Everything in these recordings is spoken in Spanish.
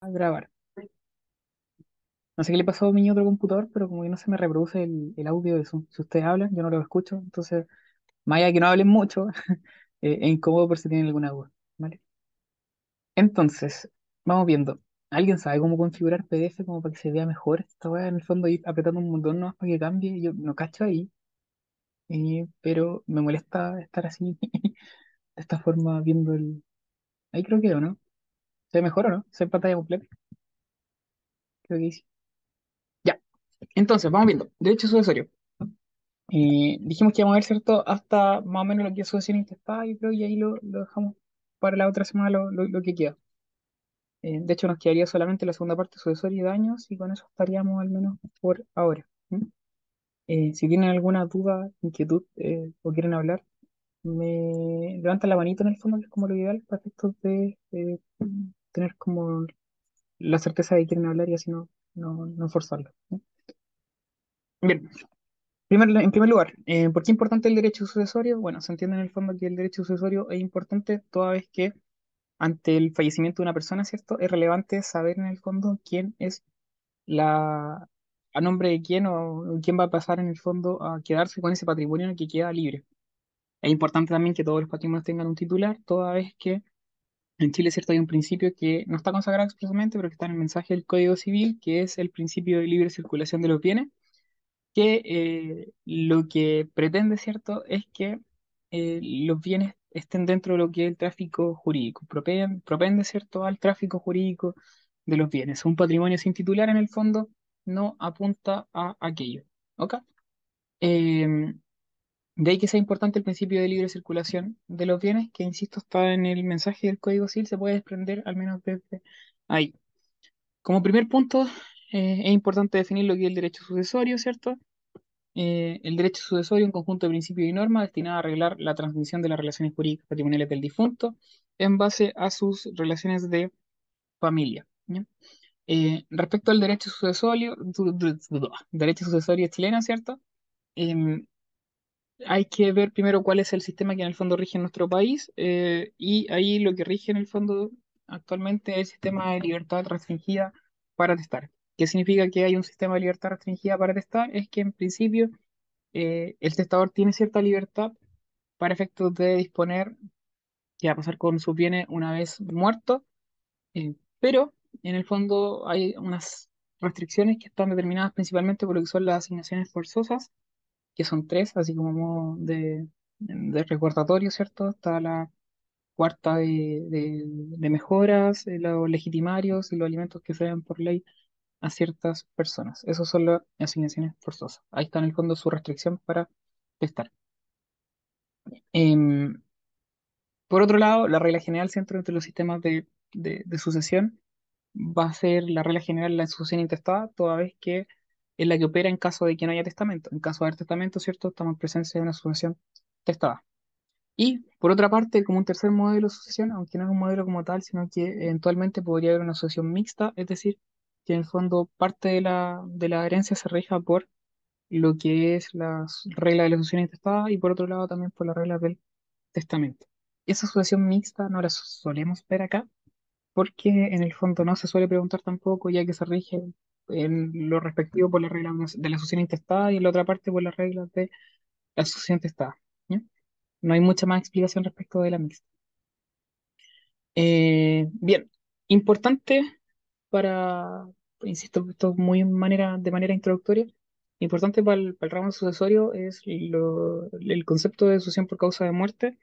a grabar. No sé qué le pasó a mi otro computador, pero como que no se me reproduce el, audio de eso. Si ustedes hablan, yo no lo escucho. Entonces, más allá de que no hablen mucho, eh, es incómodo por si tienen alguna duda. ¿Vale? Entonces, vamos viendo. ¿Alguien sabe cómo configurar PDF como para que se vea mejor esta? En el fondo, ir apretando un montón nomás para que cambie. Yo no cacho ahí, eh, pero me molesta estar así, de esta forma, viendo el. Ahí creo que, ¿o no? ¿Se ve mejor o no? ¿Se pantalla completa? Creo que sí. Ya. Entonces, vamos viendo. Derecho sucesorio. Eh, dijimos que íbamos a ver, ¿cierto? Hasta más o menos lo que es sucesión intestada, yo creo, y ahí lo, dejamos para la otra semana lo, lo- que queda. Eh, de hecho, nos quedaría solamente la segunda parte, sucesorio y daños, y con eso estaríamos al menos por ahora. Eh, si tienen alguna duda, inquietud o quieren hablar, me levantan la manito en el fondo, que es como lo ideal para efectos de tener como la certeza de que quieren hablar y así no, no, no forzarlo. Bien, Primer- en primer lugar, eh, ¿por qué es importante el derecho sucesorio? Bueno, se entiende en el fondo que el derecho sucesorio es importante toda vez que ante el fallecimiento de una persona, ¿cierto? Es relevante saber en el fondo quién es la, a nombre de quién o quién va a pasar en el fondo a quedarse con ese patrimonio que queda libre. Es importante también que todos los patrimonios tengan un titular, toda vez que en Chile, ¿cierto? Hay un principio que no está consagrado expresamente, pero que está en el mensaje del Código Civil, que es el principio de libre circulación de los bienes que eh, lo que pretende, ¿cierto?, es que eh, los bienes estén dentro de lo que es el tráfico jurídico, propende, propende, ¿cierto?, al tráfico jurídico de los bienes. Un patrimonio sin titular, en el fondo, no apunta a aquello. ¿Ok? Eh, de ahí que sea importante el principio de libre circulación de los bienes, que, insisto, está en el mensaje del Código Civil, se puede desprender al menos desde ahí. Como primer punto, eh, es importante definir lo que es el derecho sucesorio, ¿cierto? eh, el derecho sucesorio, un conjunto de principios y normas destinado a arreglar la transmisión de las relaciones jurídicas patrimoniales del difunto en base a sus relaciones de familia. Eh, respecto al derecho sucesorio, derecho sucesorio chileno, ¿cierto? Em, hay que ver primero cuál es el sistema que en el fondo rige en nuestro país eh, y ahí lo que rige en el fondo actualmente es el sistema de libertad restringida para testar. ¿Qué significa que hay un sistema de libertad restringida para testar? Es que en principio eh, el testador tiene cierta libertad para efectos de disponer qué va a pasar con sus bienes una vez muerto, eh, pero en el fondo hay unas restricciones que están determinadas principalmente por lo que son las asignaciones forzosas, que son tres, así como modo de, de recordatorio, ¿cierto? Está la cuarta de, de- de mejoras, eh, los legitimarios y los alimentos que se dan por ley a ciertas personas. Esas son las asignaciones forzosas. Ahí está en el fondo su restricción para testar. Em, por otro lado, la regla general siempre entre los sistemas de, de- de sucesión va a ser la regla general la sucesión intestada, toda vez que es la que opera en caso de que no haya testamento. En caso de haber testamento, ¿cierto? Estamos en presencia de una sucesión testada. Y por otra parte, como un tercer modelo de sucesión, aunque no es un modelo como tal, sino que eventualmente podría haber una sucesión mixta, es decir, que en el fondo parte de la, de la herencia se rija por lo que es la regla de la sucesión intestada y por otro lado también por la regla del testamento. Esa sucesión mixta no la solemos ver acá porque en el fondo no se suele preguntar tampoco, ya que se rige en lo respectivo por las reglas de la sucesión intestada y en la otra parte por las reglas de la sucesión intestada. ¿ya? No hay mucha más explicación respecto de la mixta. Eh, bien, importante para, insisto, esto muy manera, de manera introductoria, importante para el, para el ramo sucesorio es lo- el concepto de sucesión por causa de muerte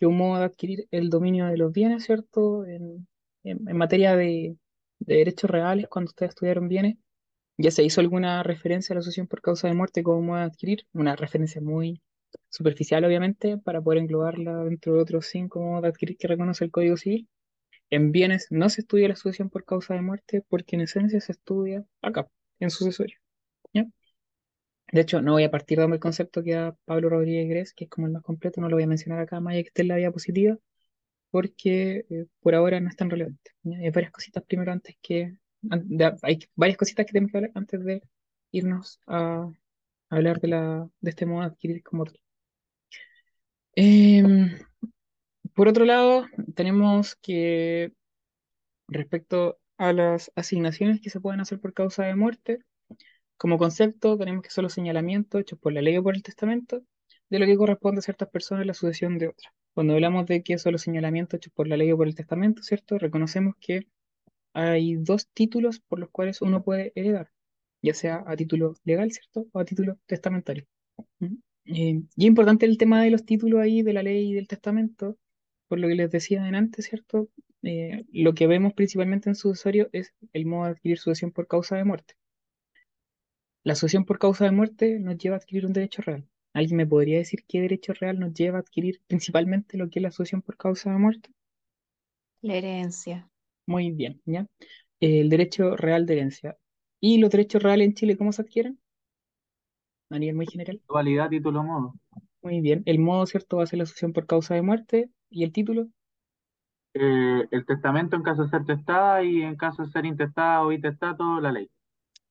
que un modo de adquirir el dominio de los bienes, ¿cierto? En, en- en materia de, de derechos reales, cuando ustedes estudiaron bienes, ya se hizo alguna referencia a la sucesión por causa de muerte de adquirir, una referencia muy superficial, obviamente, para poder englobarla dentro de otros cinco modos de adquirir que reconoce el Código Civil. En bienes no se estudia la sucesión por causa de muerte porque en esencia se estudia acá, en sucesorio. ¿ya? De hecho, no voy a partir dando el concepto que da Pablo Rodríguez Gres, que es como el más completo, no lo voy a mencionar acá, más allá que esté en la diapositiva, porque eh, por ahora no es tan relevante. Hay varias cositas primero antes que, hay varias cositas que tenemos que hablar antes de irnos a, hablar de, la, de este modo de adquirir como tal. Em, por otro lado, tenemos que respecto a las asignaciones que se pueden hacer por causa de muerte. Como concepto, tenemos que son los señalamientos hechos por la ley o por el testamento de lo que corresponde a ciertas personas en la sucesión de otras. Cuando hablamos de que son los señalamientos hechos por la ley o por el testamento, ¿cierto? Reconocemos que hay dos títulos por los cuales uno puede heredar, ya sea a título legal, ¿cierto? O a título testamentario. ¿Mm? Eh, y es importante el tema de los títulos ahí, de la ley y del testamento, por lo que les decía antes, ¿cierto? Eh, lo que vemos principalmente en sucesorio es el modo de adquirir sucesión por causa de muerte. La sucesión por causa de muerte nos lleva a adquirir un derecho real. ¿Alguien me podría decir qué derecho real nos lleva a adquirir principalmente lo que es la sucesión por causa de muerte? La herencia. Muy bien, ¿ya? El derecho real de herencia. ¿Y los derechos reales en Chile cómo se adquieren? A nivel muy general. Dualidad, título, modo. Muy bien. El modo, ¿cierto? Va a ser la sucesión por causa de muerte. ¿Y el título? Eh, el testamento en caso de ser testada y en caso de ser intestada o intestado, la ley.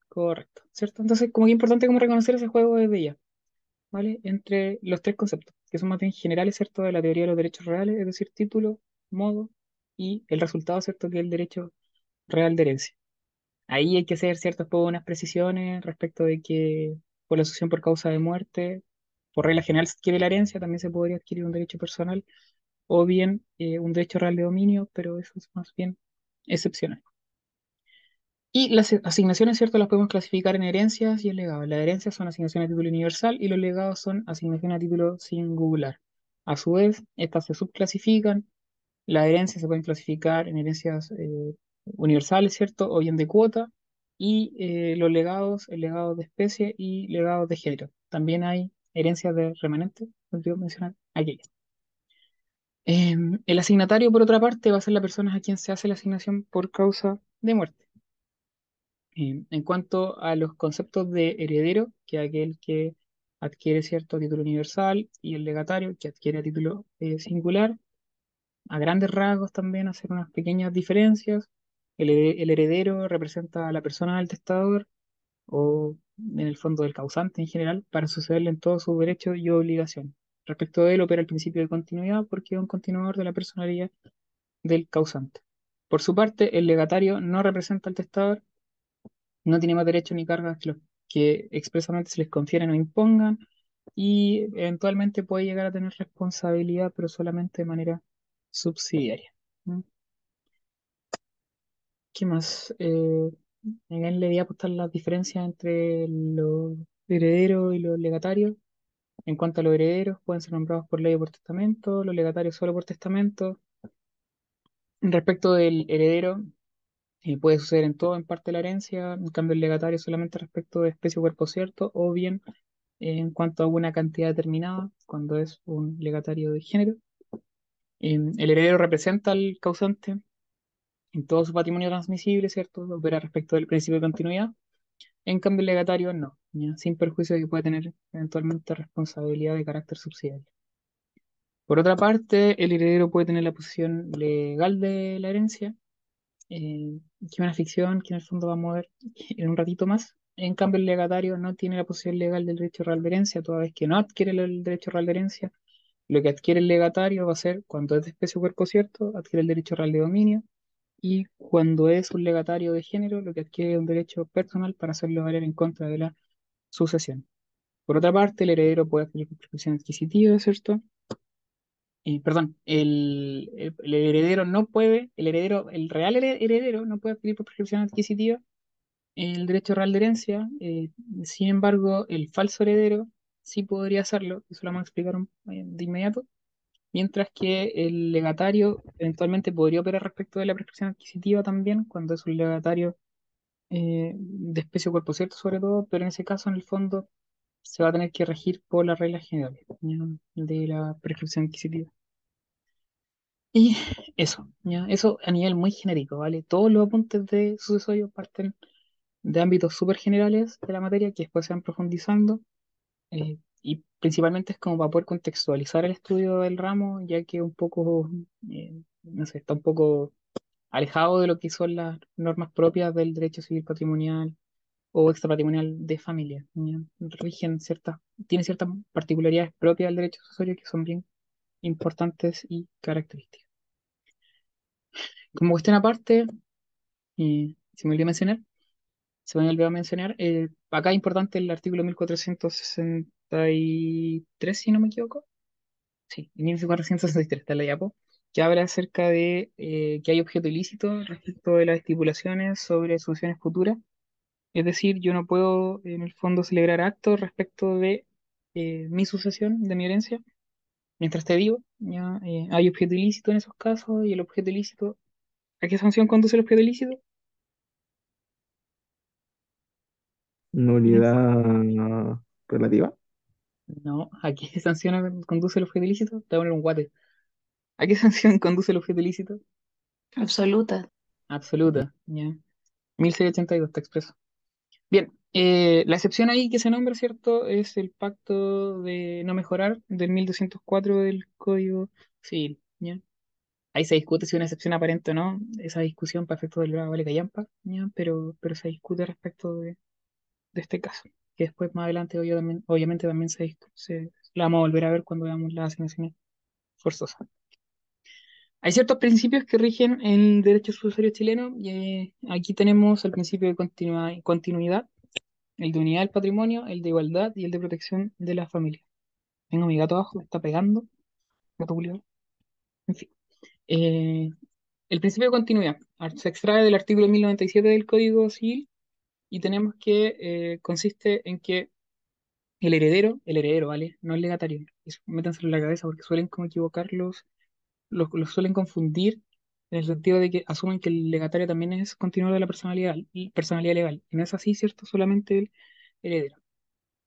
Correcto, ¿cierto? Entonces, como que es importante como reconocer ese juego desde ya, ¿vale? Entre los tres conceptos, que son más bien generales, ¿cierto? De la teoría de los derechos reales, es decir, título, modo y el resultado, ¿cierto? Que es el derecho real de herencia. Ahí hay que hacer ciertas pues, unas precisiones respecto de que por la sucesión por causa de muerte, por regla general se adquiere la herencia, también se podría adquirir un derecho personal o bien eh, un derecho real de dominio, pero eso es más bien excepcional. Y las asignaciones, ¿cierto? Las podemos clasificar en herencias y en legados. Las herencias son asignaciones a título universal y los legados son asignaciones a título singular. A su vez, estas se subclasifican. Las herencias se pueden clasificar en herencias eh, universales, ¿cierto? O bien de cuota. Y eh, los legados, el legado de especie y legados de género. También hay herencias de remanente, olvidé mencionar aquellas. Em, el asignatario, por otra parte, va a ser la persona a quien se hace la asignación por causa de muerte. En cuanto a los conceptos de heredero, que es aquel que adquiere cierto título universal, y el legatario, que adquiere título eh, singular, a grandes rasgos también hacer unas pequeñas diferencias. El, el heredero representa a la persona del testador o en el fondo del causante en general para sucederle en todos sus derechos y obligaciones. Respecto de él opera el principio de continuidad porque es un continuador de la personalidad del causante. Por su parte, el legatario no representa al testador, no tiene más derechos ni cargas que los que expresamente se les confieren o impongan y eventualmente puede llegar a tener responsabilidad, pero solamente de manera subsidiaria. ¿Qué más? Eh, le voy a apostar las diferencias entre los herederos y los legatarios. En cuanto a los herederos, pueden ser nombrados por ley o por testamento, los legatarios solo por testamento. Respecto del heredero, puede suceder en todo, en parte la herencia, en cambio el legatario solamente respecto de especie o cuerpo cierto, o bien en cuanto a una cantidad determinada, cuando es un legatario de género. el heredero representa al causante en todo su patrimonio transmisible, ¿cierto? Opera respecto del principio de continuidad. En cambio, el legatario no, sin perjuicio de que puede tener eventualmente responsabilidad de carácter subsidiario. Por otra parte, el heredero puede tener la posición legal de la herencia, eh, que una ficción que en el fondo vamos a ver en un ratito más. En cambio, el legatario no tiene la posición legal del derecho real de herencia, toda vez que no adquiere el derecho real de herencia. Lo que adquiere el legatario va a ser, cuando es de especie o cuerpo cierto, adquiere el derecho real de dominio, y cuando es un legatario de género, lo que adquiere es un derecho personal para hacerlo valer en contra de la sucesión. Por otra parte, el heredero puede adquirir prescripción adquisitiva, ¿cierto? Eh, perdón, el, heredero no puede, el heredero, el real heredero no puede adquirir por prescripción adquisitiva el derecho real de herencia, eh, sin embargo, el falso heredero sí podría hacerlo, eso lo vamos a explicar eh, de inmediato, mientras que el legatario eventualmente podría operar respecto de la prescripción adquisitiva también, cuando es un legatario de especie o cuerpo cierto sobre todo, pero en ese caso, en el fondo, se va a tener que regir por las reglas generales de la prescripción adquisitiva. Y eso, ¿ya? eso a nivel muy genérico, ¿vale? Todos los apuntes de sucesorio parten de ámbitos súper generales de la materia que después se van profundizando. Eh, y principalmente es como para poder contextualizar el estudio del ramo, ya que un poco, eh, no sé, está un poco alejado de lo que son las normas propias del derecho civil patrimonial o extrapatrimonial de familia. Rigen ciertas, tiene ciertas particularidades propias del derecho sucesorio que son bien importantes y características. Como cuestión aparte, se me olvidó mencionar, se me olvidó mencionar, eh, acá es importante el artículo 1463, si no me equivoco. Sí, 1463 está en la diapo, que habla acerca de eh, que hay objeto ilícito respecto de las estipulaciones sobre sucesiones futuras. Es decir, yo no puedo en el fondo celebrar actos respecto de eh, mi sucesión, de mi herencia, mientras esté vivo. ¿ya? Eh, hay objeto ilícito en esos casos y el objeto ilícito, ¿a qué sanción conduce el objeto ilícito? Nulidad relativa. No, ¿a qué sanción conduce el objeto ilícito? Te voy a poner un guate. ¿A qué sanción conduce el objeto ilícito? Absoluta. Absoluta, ya. 1682, está expreso. Bien, eh, la excepción ahí que se nombra, ¿cierto? Es el pacto de no mejorar del 1204 del Código Civil. Ahí se discute si una excepción aparente o no, esa discusión para efectos del vale callampa. Pero, pero se discute respecto de, este caso, que después más adelante obviamente también se, se- la vamos a volver a ver cuando veamos las asignaciones forzosas. Hay ciertos principios que rigen el derecho sucesorio chileno y eh, aquí tenemos el principio de continuidad, el de unidad del patrimonio, el de igualdad y el de protección de la familia. Tengo mi gato abajo, me está pegando, gato. En fin. Eh, el principio de continuidad se extrae del artículo 1097 del Código Civil y tenemos que eh, consiste en que el heredero, el heredero, ¿vale? No el legatario. Eso, en la cabeza porque suelen como equivocarlos los, suelen confundir en el sentido de que asumen que el legatario también es continuador de la personalidad, personalidad legal. Y no es así, ¿cierto? Solamente el heredero.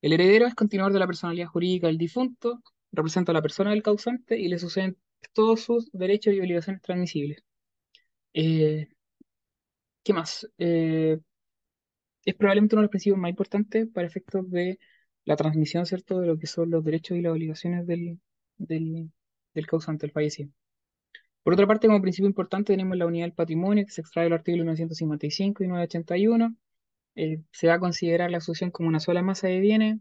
El heredero es continuador de la personalidad jurídica del difunto, representa a la persona del causante y le suceden todos sus derechos y obligaciones transmisibles. Eh, ¿qué más? Eh, es probablemente uno de los principios más importantes para efectos de la transmisión, ¿cierto?, de lo que son los derechos y las obligaciones del, del, del causante, el fallecido. Por otra parte, como principio importante tenemos la unidad del patrimonio, que se extrae del artículo 955 y 981. Eh, se va a considerar la sucesión como una sola masa de bienes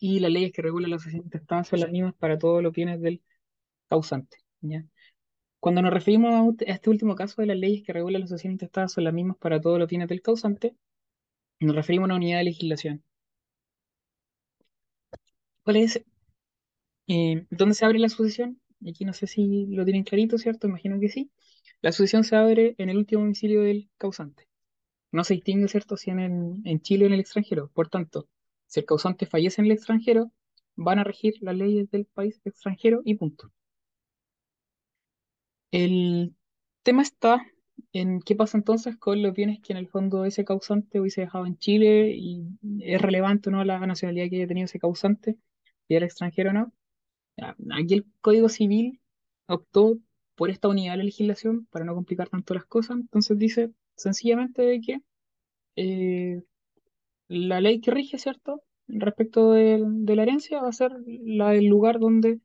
y las leyes que regulan la sucesión intestada son las mismas para todos los bienes del causante. Cuando nos referimos a, este último caso de las leyes que regulan la sucesión intestada son las mismas para todos los bienes del causante, nos referimos a una unidad de legislación. ¿Cuál es? Eh, ¿dónde se abre la sucesión? Aquí no sé si lo tienen clarito, ¿cierto? Imagino que sí. La sucesión se abre en el último domicilio del causante. No se distingue, ¿cierto?, si en, en Chile o en el extranjero. Por tanto, si el causante fallece en el extranjero, van a regir las leyes del país extranjero y punto. El tema está en qué pasa entonces con los bienes que en el fondo ese causante hubiese dejado en Chile y es relevante o no la nacionalidad que haya tenido ese causante, y el extranjero no. Aquí el Código Civil optó por esta unidad de la legislación para no complicar tanto las cosas. Entonces dice sencillamente de que eh, la ley que rige, ¿cierto? Respecto de, de la herencia va a ser la del lugar donde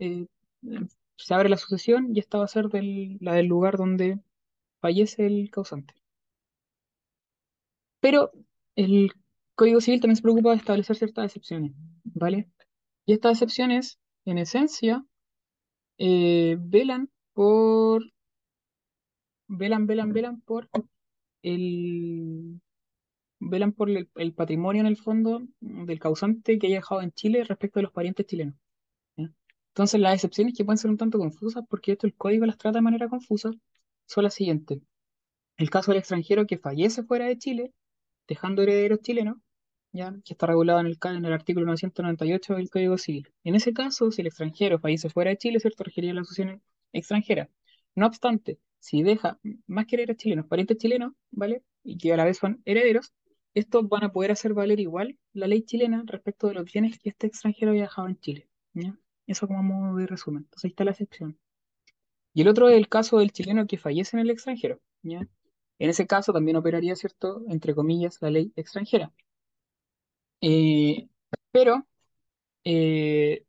eh, se abre la sucesión y esta va a ser del- la del lugar donde fallece el causante. Pero el Código Civil también se preocupa de establecer ciertas excepciones, ¿vale? Y estas excepciones, en esencia, eh, velan por, velan, velan, velan por el, velan por el, patrimonio en el fondo del causante que haya dejado en Chile respecto de los parientes chilenos. Entonces, las excepciones que pueden ser un tanto confusas, porque esto el código las trata de manera confusa, son las siguientes. El caso del extranjero que fallece fuera de Chile, dejando herederos chilenos, ¿ya? que está regulado en el, en el artículo 998 del Código Civil. En ese caso, si el extranjero fallece fuera de Chile, ¿cierto? Regiría la sucesión extranjera. No obstante, si deja más que herederos chilenos, parientes chilenos, ¿vale? Y que a la vez son herederos, estos van a poder hacer valer igual la ley chilena respecto de los bienes que este extranjero había dejado en Chile. ¿ya? Eso como modo de resumen. Entonces ahí está la excepción. Y el otro es el caso del chileno que fallece en el extranjero. ¿ya? En ese caso también operaría, ¿cierto? Entre comillas, la ley extranjera. Eh, pero eh,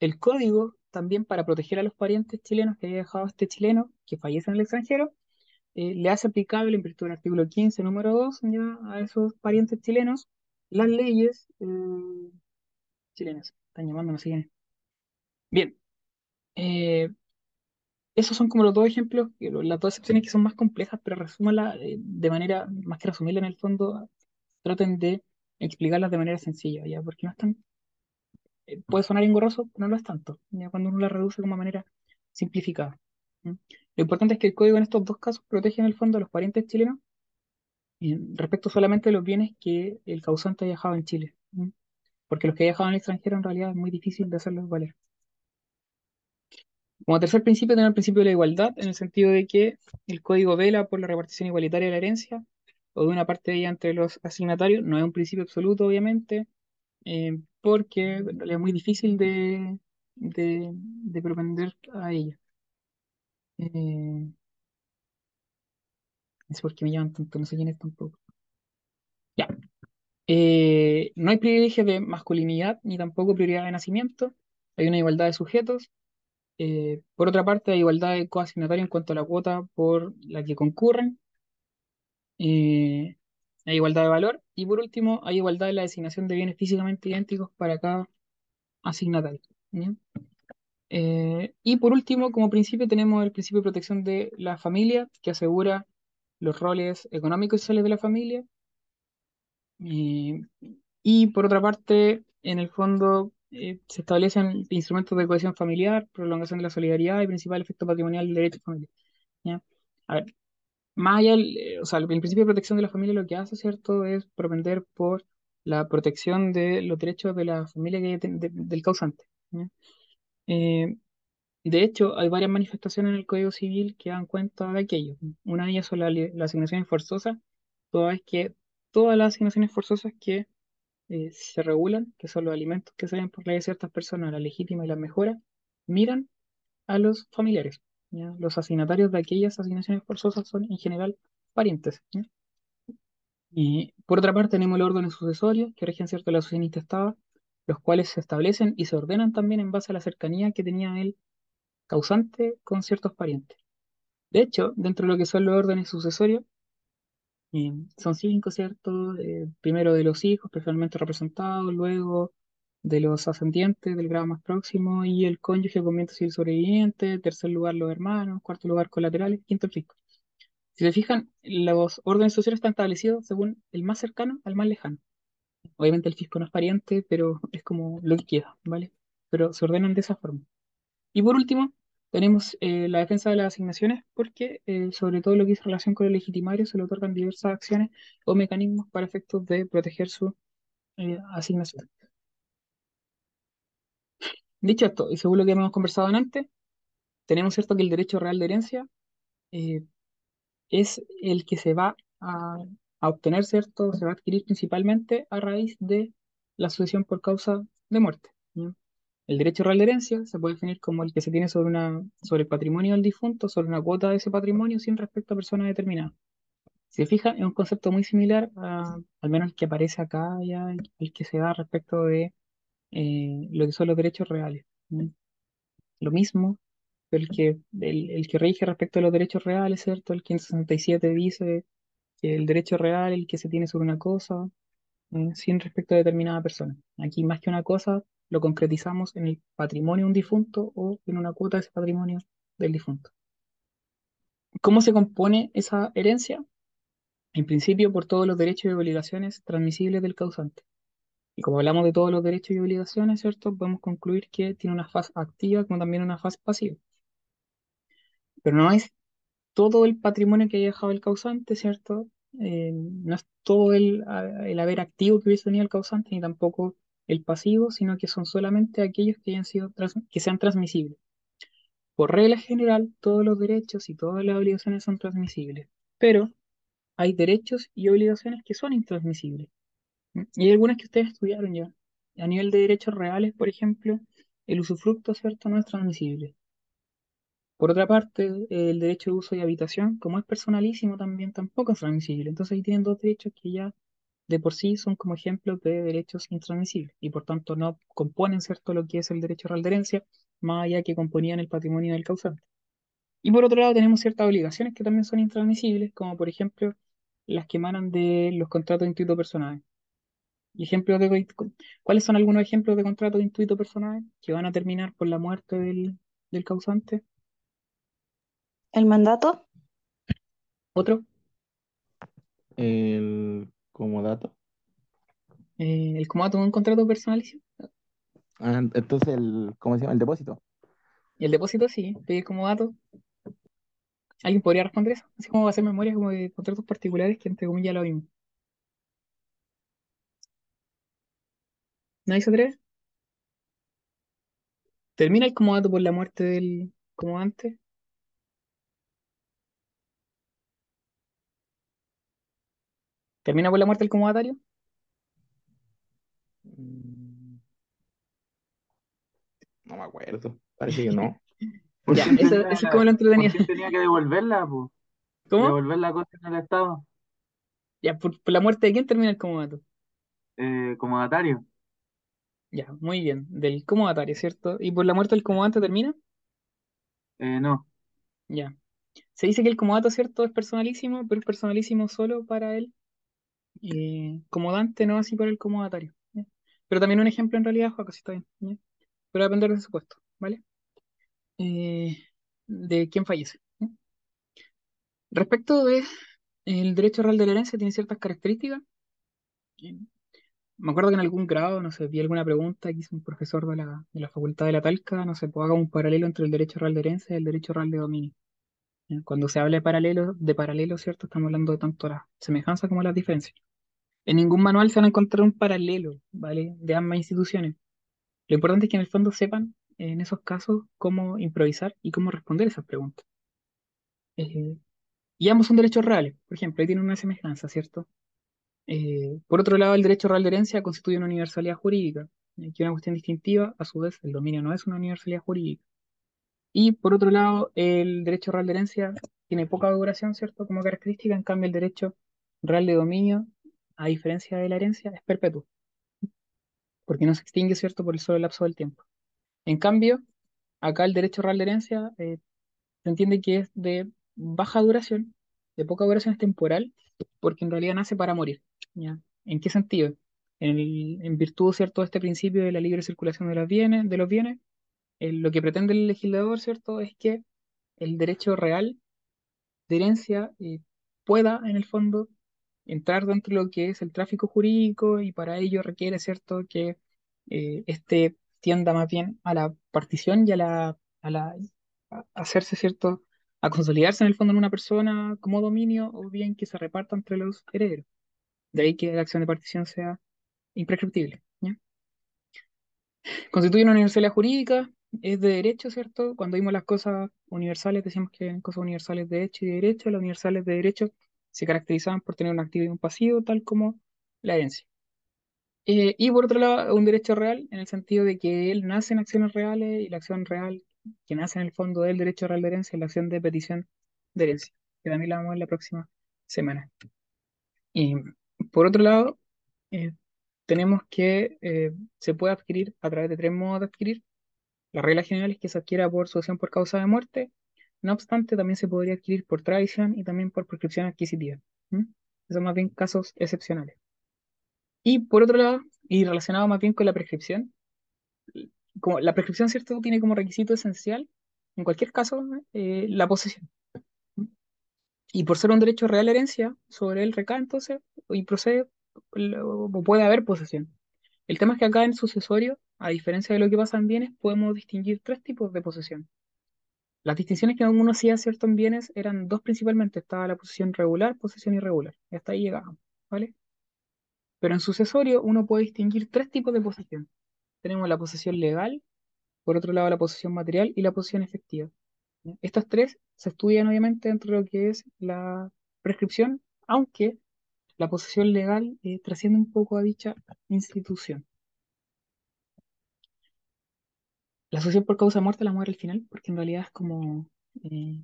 el código también para proteger a los parientes chilenos que haya dejado este chileno que fallece en el extranjero, eh, le hace aplicable en virtud del artículo 15, número 2, ya a esos parientes chilenos las leyes chilenas. Están llamando, no sé quién es. Bien, esos son como los dos ejemplos, las dos excepciones que son más complejas, pero resúmanlas eh, de manera, más que resumirla en el fondo, traten de explicarlas de manera sencilla, ¿ya? Porque no es tan, eh, puede sonar engorroso, pero no lo es tanto, ¿ya? Cuando uno la reduce como manera simplificada. Lo importante es que el código en estos dos casos protege en el fondo a los parientes chilenos respecto solamente de los bienes que el causante haya dejado en Chile. Porque los que haya dejado en el extranjero en realidad es muy difícil de hacerlos valer. Como tercer principio, tenemos el principio de la igualdad, en el sentido de que el código vela por la repartición igualitaria de la herencia, o de una parte de ella entre los asignatarios. No es un principio absoluto, obviamente, eh, porque es muy difícil de, de, de propender a ella. Eh, es porque me llaman tanto, no sé quién es tampoco. Ya. Eh, no hay privilegio de masculinidad ni tampoco prioridad de nacimiento. Hay una igualdad de sujetos. Eh, por otra parte, hay igualdad de coasignatario en cuanto a la cuota por la que concurren. Eh, hay igualdad de valor. Y por último, hay igualdad en la designación de bienes físicamente idénticos para cada asignatario. Eh, y por último, como principio, tenemos el principio de protección de la familia, que asegura los roles económicos y sociales de la familia. Eh, y por otra parte, en el fondo, se establecen instrumentos de cohesión familiar, prolongación de la solidaridad y principal efecto patrimonial del derecho familiar. A ver, más allá, el- eh, o sea, el principio de protección de la familia lo que hace, ¿cierto?, es propender por la protección de los derechos de la familia del causante. Eh, de hecho, hay varias manifestaciones en el Código Civil que dan cuenta de aquello. Una de ellas son la- las asignaciones forzosas, toda vez que todas las asignaciones forzosas que eh, se regulan, que son los alimentos que salen por ley de ciertas personas, la legítima y la mejora, miran a los familiares. Los asignatarios de aquellas asignaciones forzosas son en general parientes. Y por otra parte tenemos los órdenes sucesorios que rigen cierto la sucesión intestada, los cuales se establecen y se ordenan también en base a la cercanía que tenía el causante con ciertos parientes. De hecho, dentro de lo que son los órdenes sucesorios, eh, son cinco, ¿cierto? Eh, primero de los hijos, preferentemente representados, luego de los ascendientes del grado más próximo y el cónyuge viento civil sobreviviente, tercer lugar los hermanos, cuarto lugar colaterales, quinto el fisco. Si se fijan, los órdenes sucesorios están establecidos según el más cercano al más lejano. Obviamente el fisco no es pariente, pero es como lo que queda, ¿vale? Pero se ordenan de esa forma. Y por último, tenemos eh, la defensa de las asignaciones, porque eh, sobre todo lo que es relación con el legitimario se le otorgan diversas acciones o mecanismos para efectos de proteger su eh, asignación. Dicho esto, y según lo que hemos conversado antes, tenemos cierto que el derecho real de herencia eh, es el que se va a, obtener, ¿cierto? Se va a adquirir principalmente a raíz de la sucesión por causa de muerte. El derecho real de herencia se puede definir como el que se tiene sobre, una, sobre el patrimonio del difunto, sobre una cuota de ese patrimonio sin respecto a personas determinadas. Si se fija, es un concepto muy similar al menos el que aparece acá, ya, el que se da respecto de eh, lo que son los derechos reales. Lo mismo, el que, el, que rige respecto a los derechos reales, ¿cierto? El 567 dice que el derecho real es el que se tiene sobre una cosa, sin respecto a determinada persona. Aquí, más que una cosa, lo concretizamos en el patrimonio de un difunto o en una cuota de ese patrimonio del difunto. ¿Cómo se compone esa herencia? En principio, por todos los derechos y obligaciones transmisibles del causante. Y como hablamos de todos los derechos y obligaciones, ¿cierto? Podemos concluir que tiene una fase activa como también una fase pasiva. Pero no es todo el patrimonio que haya dejado el causante, ¿cierto? Eh, no es todo el, el haber activo que hubiese tenido el causante, ni tampoco el pasivo, sino que son solamente aquellos que hayan sido que sean transmisibles. Por regla general, todos los derechos y todas las obligaciones son transmisibles, pero hay derechos y obligaciones que son intransmisibles. Y hay algunas que ustedes estudiaron ya. A nivel de derechos reales, por ejemplo, el usufructo, ¿cierto? No es transmisible. Por otra parte, el derecho de uso y habitación, como es personalísimo también, tampoco es transmisible. Entonces ahí tienen dos derechos que ya de por sí son como ejemplos de derechos intransmisibles y por tanto no componen, ¿cierto?, lo que es el derecho real de herencia, más allá que componían el patrimonio del causante. Y por otro lado tenemos ciertas obligaciones que también son intransmisibles, como por ejemplo las que emanan de los contratos de intuito personales. Ejemplos de, ¿cuáles son algunos ejemplos de contratos de intuito personales que van a terminar por la muerte del, del causante? El mandato, Otro, El comodato. eh, el comodato de un contrato personalísimo. Ah, entonces, el, ¿cómo se llama? El depósito. Y el depósito, sí, pedir comodato. ¿Alguien podría responder eso? Así como va a hacer memoria como de contratos particulares que entre comillas lo mismo. ¿Nadie se atreve? ¿Termina el comodato por la muerte del comodante? ¿Termina por la muerte del comodatario? Mm, No me acuerdo. Parece que no. ¿Por Ya, eso, es como lo por quién tenía que devolverla, po? ¿Cómo? Devolver la cosa en el Estado, Ya, por, por la muerte de quién termina el comodato. eh, como datario. Ya, muy bien. Del comodatario, ¿cierto? ¿Y por la muerte del comodante termina? Eh, no, Ya. Se dice que el comodato, ¿cierto? Es personalísimo, pero es personalísimo solo para eh, comodante, no así para el comodatario. Pero también un ejemplo en realidad, Joaco, si está bien. ¿ya? Pero a depender del supuesto, ¿vale? Eh, de quién fallece. Respecto de el derecho real de la herencia, tiene ciertas características. Me acuerdo que en algún grado, no sé, vi alguna pregunta que hizo un profesor de la, de la Facultad de la Talca, no sé, pues haga un paralelo entre el derecho real de herencia y el derecho real de dominio. Cuando se habla de paralelo, de paralelo, ¿cierto? Estamos hablando de tanto las semejanzas como las diferencias. En ningún manual se van a encontrar un paralelo, ¿vale? De ambas instituciones. Lo importante es que en el fondo sepan, en esos casos, cómo improvisar y cómo responder esas preguntas. Eh, y ambos son derechos reales. Por ejemplo, ahí tienen una semejanza, ¿cierto? Eh, por otro lado, el derecho real de herencia constituye una universalidad jurídica. Y Aquí una cuestión distintiva, a su vez, el dominio no es una universalidad jurídica. Y por otro lado, el derecho real de herencia tiene poca duración, ¿cierto? Como característica, en cambio, el derecho real de dominio, a diferencia de la herencia, es perpetuo, porque no se extingue, ¿cierto?, por el solo lapso del tiempo. En cambio, acá el derecho real de herencia eh, se entiende que es de baja duración, de poca duración es temporal, porque en realidad nace para morir. ¿En qué sentido? En, el- en virtud, ¿cierto?, de este principio de la libre circulación de los bienes, de los bienes, eh, lo que pretende el legislador, ¿cierto?, es que el derecho real de herencia eh, pueda, en el fondo, entrar dentro de lo que es el tráfico jurídico y para ello requiere, ¿cierto?, que eh, este tienda más bien a la partición y a la, a la a hacerse, ¿cierto?, a consolidarse en el fondo en una persona como dominio o bien que se reparta entre los herederos. De ahí que la acción de partición sea imprescriptible. Constituye una universalidad jurídica, es de derecho, ¿cierto? Cuando vimos las cosas universales, decíamos que eran cosas universales de hecho y de derecho. Las universales de derecho se caracterizaban por tener un activo y un pasivo, tal como la herencia. Eh, y por otro lado, un derecho real, en el sentido de que él nace en acciones reales y la acción real que nace en el fondo del derecho real de herencia es la acción de petición de herencia, que también la vamos a ver la próxima semana. Y por otro lado, eh, tenemos que eh, se puede adquirir a través de tres modos de adquirir. La regla general es que se adquiera por sucesión por causa de muerte. No obstante, también se podría adquirir por tradición y también por prescripción adquisitiva. ¿m? Esos más bien casos excepcionales. Y por otro lado, y relacionado más bien con la prescripción, como la prescripción, ¿cierto?, tiene como requisito esencial, en cualquier caso, eh, la posesión. Y por ser un derecho real herencia, sobre él recae entonces y procede, lo- puede haber posesión. El tema es que acá en sucesorio, a diferencia de lo que pasa en bienes, podemos distinguir tres tipos de posesión. Las distinciones que uno hacía, ¿cierto? En bienes eran dos principalmente. Estaba la posesión regular, posesión irregular. Y hasta ahí llegábamos, ¿vale? Pero en sucesorio uno puede distinguir tres tipos de posesión. Tenemos la posesión legal, por otro lado la posesión material y la posesión efectiva. ¿Ya? Estas tres se estudian obviamente dentro de lo que es la prescripción, aunque la posesión legal eh, trasciende un poco a dicha institución. La sucesión por causa de muerte la muere al final, porque en realidad es como eh,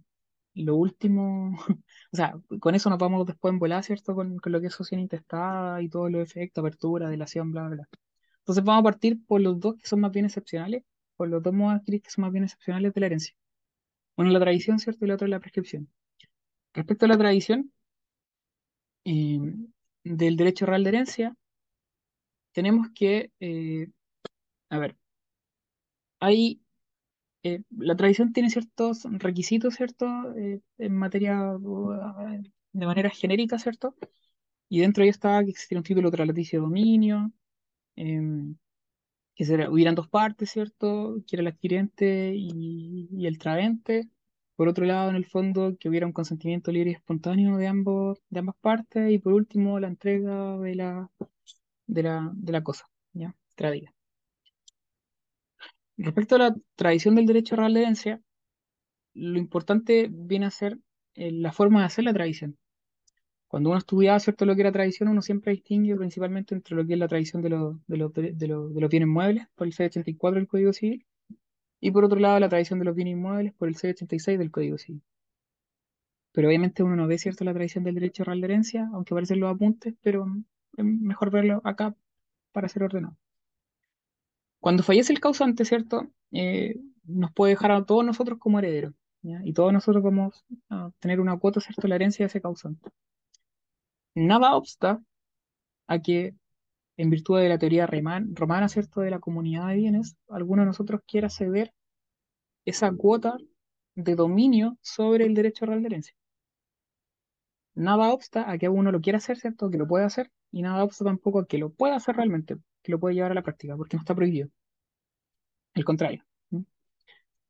lo último. O sea, con eso nos vamos después en volar, ¿cierto? Con, con lo que es sucesión intestada y todos los efectos, apertura, delación, bla, bla. Entonces vamos a partir por los dos que son más bien excepcionales, por los dos modos de adquirir que son más bien excepcionales de la herencia. Uno es la tradición, ¿cierto? Y el otro es la prescripción. Respecto a la tradición, eh, del derecho real de herencia, tenemos que, eh, a ver, hay eh, la tradición tiene ciertos requisitos, ¿cierto? Eh, en materia, de manera genérica, ¿cierto? Y dentro de ello estaba que existiera un título de dominio, em, que hubieran dos partes, ¿cierto? Que era el adquirente y, el traente. Por otro lado, en el fondo, que hubiera un consentimiento libre y espontáneo de ambos, de ambas partes. Y por último, la entrega de la, de la, de la cosa, ¿ya? Traída. Respecto a la tradición del derecho real de herencia, lo importante viene a ser eh, la forma de hacer la tradición. Cuando uno estudiaba cierto lo que era tradición, uno siempre distingue principalmente entre lo que es la tradición de, los de, de los- bienes muebles por el 684 del Código Civil y por otro lado la tradición de los bienes inmuebles por el 686 del Código Civil. Pero obviamente uno no ve cierto la tradición del derecho real de herencia, aunque aparecen los apuntes, pero es mejor verlo acá para ser ordenado. Cuando fallece el causante, ¿cierto? Eh, nos puede dejar a todos nosotros como herederos. Y todos nosotros vamos a tener una cuota, ¿cierto? La herencia de ese causante. Nada obsta a que, en virtud de la teoría reman- romana, ¿cierto? De la comunidad de bienes, alguno de nosotros quiera ceder esa cuota de dominio sobre el derecho real de herencia. Nada obsta a que uno lo quiera hacer, ¿cierto? Que lo pueda hacer, y nada obsta tampoco a que lo pueda hacer realmente, que lo puede llevar a la práctica, porque no está prohibido. El contrario.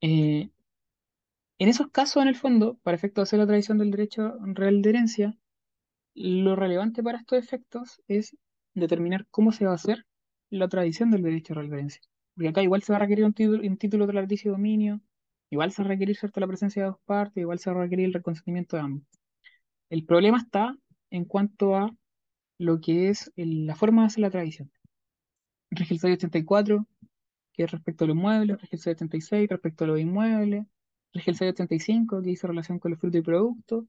Eh, en esos casos, en el fondo, para efectos de hacer la tradición del derecho real de herencia, lo relevante para estos efectos es determinar cómo se va a hacer la tradición del derecho de herencia. Porque acá igual se va a requerir un título, un título de de dominio, igual se va a requerir ¿cierto? la presencia de dos partes, igual se va a requerir el reconsentimiento de ambos. El problema está en cuanto a lo que es la forma de hacer la tradición. Rige el 684, que es respecto a los muebles, rige el 686 respecto a los inmuebles, rige el 685, que dice relación con los frutos y productos.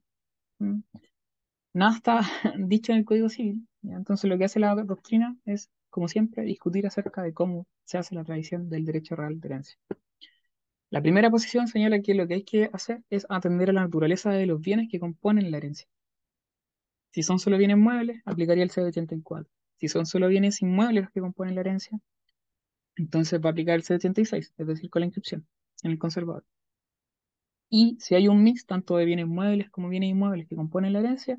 Nada está dicho en el Código Civil. Entonces lo que hace la doctrina es, como siempre, discutir acerca de cómo se hace la tradición del derecho real de herencia. La primera posición señala que lo que hay que hacer es atender a la naturaleza de los bienes que componen la herencia. Si son solo bienes muebles, aplicaría el 684. Si son solo bienes inmuebles los que componen la herencia, entonces va a aplicar el 686, es decir, con la inscripción en el conservador. Y si hay un mix tanto de bienes muebles como bienes inmuebles que componen la herencia,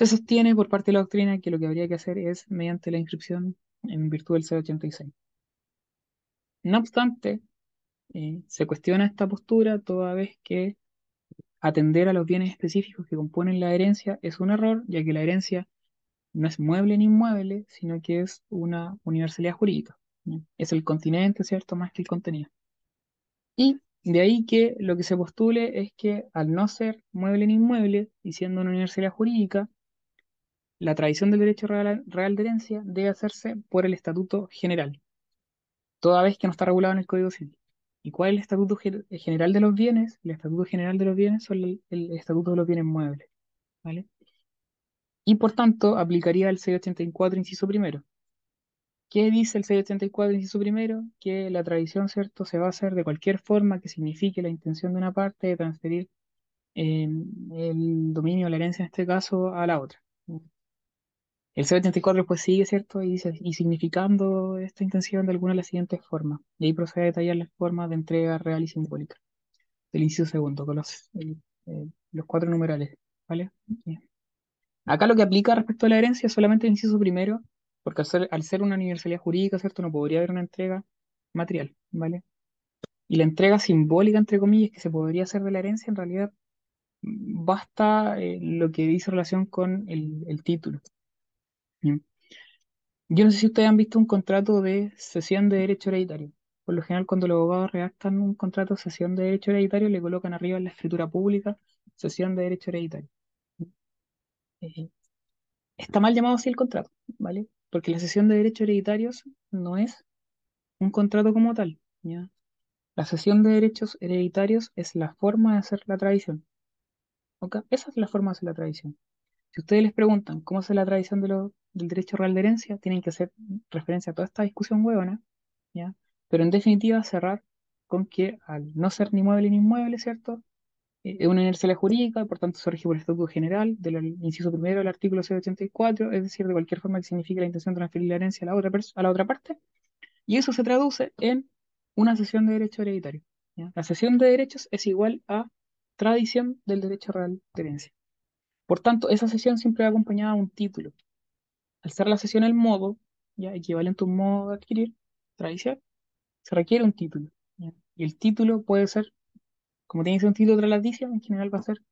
se sostiene por parte de la doctrina que lo que habría que hacer es mediante la inscripción en virtud del 686. No obstante, eh, se cuestiona esta postura toda vez que atender a los bienes específicos que componen la herencia es un error, ya que la herencia no es mueble ni inmueble, sino que es una universalidad jurídica. Es el continente, ¿cierto?, más que el contenido. Y de ahí que lo que se postule es que al no ser mueble ni inmueble, y siendo una universalidad jurídica, la tradición del derecho real, de herencia debe hacerse por el estatuto general, toda vez que no está regulado en el Código Civil. ¿Y cuál es el estatuto ge- general de los bienes? El estatuto general de los bienes son el, estatuto de los bienes muebles, ¿vale? Y por tanto aplicaría el 684, inciso primero. ¿Qué dice el 684, inciso primero? Que la tradición, ¿cierto?, se va a hacer de cualquier forma que signifique la intención de una parte de transferir eh, el dominio la herencia, en este caso, a la otra. El 784 pues sigue, ¿cierto? Y dice, y significando esta intención de alguna de las siguientes formas. Y ahí procede a detallar las formas de entrega real y simbólica del inciso segundo, con los, los cuatro numerales, ¿vale? Acá lo que aplica respecto a la herencia es solamente el inciso primero, porque al ser, una universalidad jurídica, ¿cierto? No podría haber una entrega material, ¿vale? Y la entrega simbólica, entre comillas, que se podría hacer de la herencia, en realidad mm, basta eh, lo que dice relación con el título. ¿Bien? Yo no sé si ustedes han visto un contrato de cesión de derecho hereditario. Por lo general, cuando los abogados redactan un contrato de cesión de derecho hereditario, le colocan arriba en la escritura pública cesión de derecho hereditario. Eh, está mal llamado así el contrato, ¿vale? Porque la cesión de derechos hereditarios no es un contrato como tal. La cesión de derechos hereditarios es la forma de hacer la tradición, ¿ok? Esa es la forma de hacer la tradición. Si ustedes les preguntan cómo hace la tradición de lo- del derecho real de herencia, tienen que hacer referencia a toda esta discusión huevona, ¿ya? Pero en definitiva cerrar con que al no ser ni mueble ni inmueble, ¿cierto? Eh, es una universalidad jurídica, por tanto se por el Estatuto General del inciso primero del artículo 684, es decir, de cualquier forma que signifique la intención de transferir la herencia a la otra, a la otra parte, y eso se traduce en una cesión de derecho hereditario. La cesión de derechos es igual a tradición del derecho real de herencia. Por tanto, esa cesión siempre va acompañada de un título. Al ser la cesión el modo, ya equivalente a un modo de adquirir, tradición, se requiere un título. Y el título puede ser, como tiene que ser un título traditicio, en general va a ser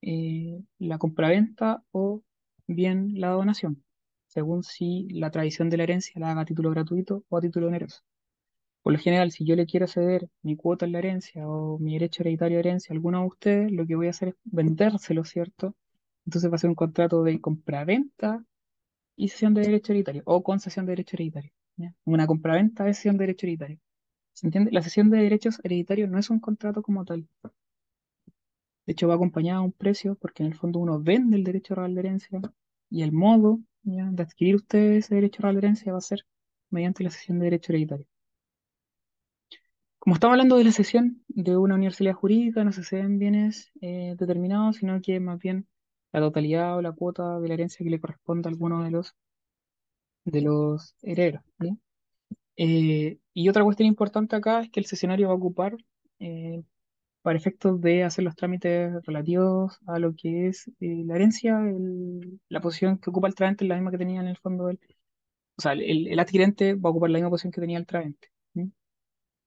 eh, la compraventa o bien la donación, según si la tradición de la herencia la haga a título gratuito o a título oneroso. Por lo general, si yo le quiero ceder mi cuota en la herencia o mi derecho hereditario de herencia a alguno de ustedes, lo que voy a hacer es vendérselo, ¿cierto? Entonces va a ser un contrato de compraventa y cesión de derecho hereditario o concesión de derecho hereditario. ¿ya? Una compraventa es cesión de derecho hereditario. ¿Se entiende? La cesión de derechos hereditarios no es un contrato como tal. De hecho, va acompañado a un precio porque en el fondo uno vende el derecho real de herencia y el modo de adquirir usted ese derecho real de herencia va a ser mediante la cesión de derecho hereditario. Como estamos hablando de la cesión de una universidad jurídica, no se ceden bienes eh, determinados, sino que más bien la totalidad o la cuota de la herencia que le corresponde a alguno de los, de los herederos. ¿ya? Eh, y otra cuestión importante acá es que el cesionario va a ocupar, eh, para efectos de hacer los trámites relativos a lo que es eh, la herencia, el- la posición que ocupa el traente es la misma que tenía en el fondo el, o sea, el, el adquirente va a ocupar la misma posición que tenía el traente, ¿sí?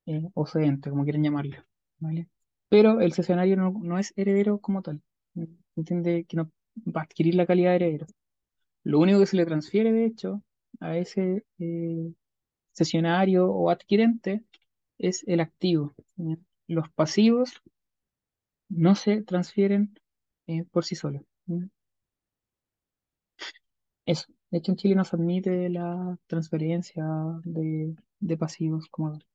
Eh, o cedente, como quieran llamarlo, ¿vale? Pero el cesionario no, no es heredero como tal, ¿sí? entiende que no va a adquirir la calidad de heredero. Lo único que se le transfiere, de hecho, a ese eh, cesionario o adquirente es el activo. Los pasivos no se transfieren eh, por sí solos. Eso. De hecho, en Chile no se admite la transferencia de, de pasivos como tal.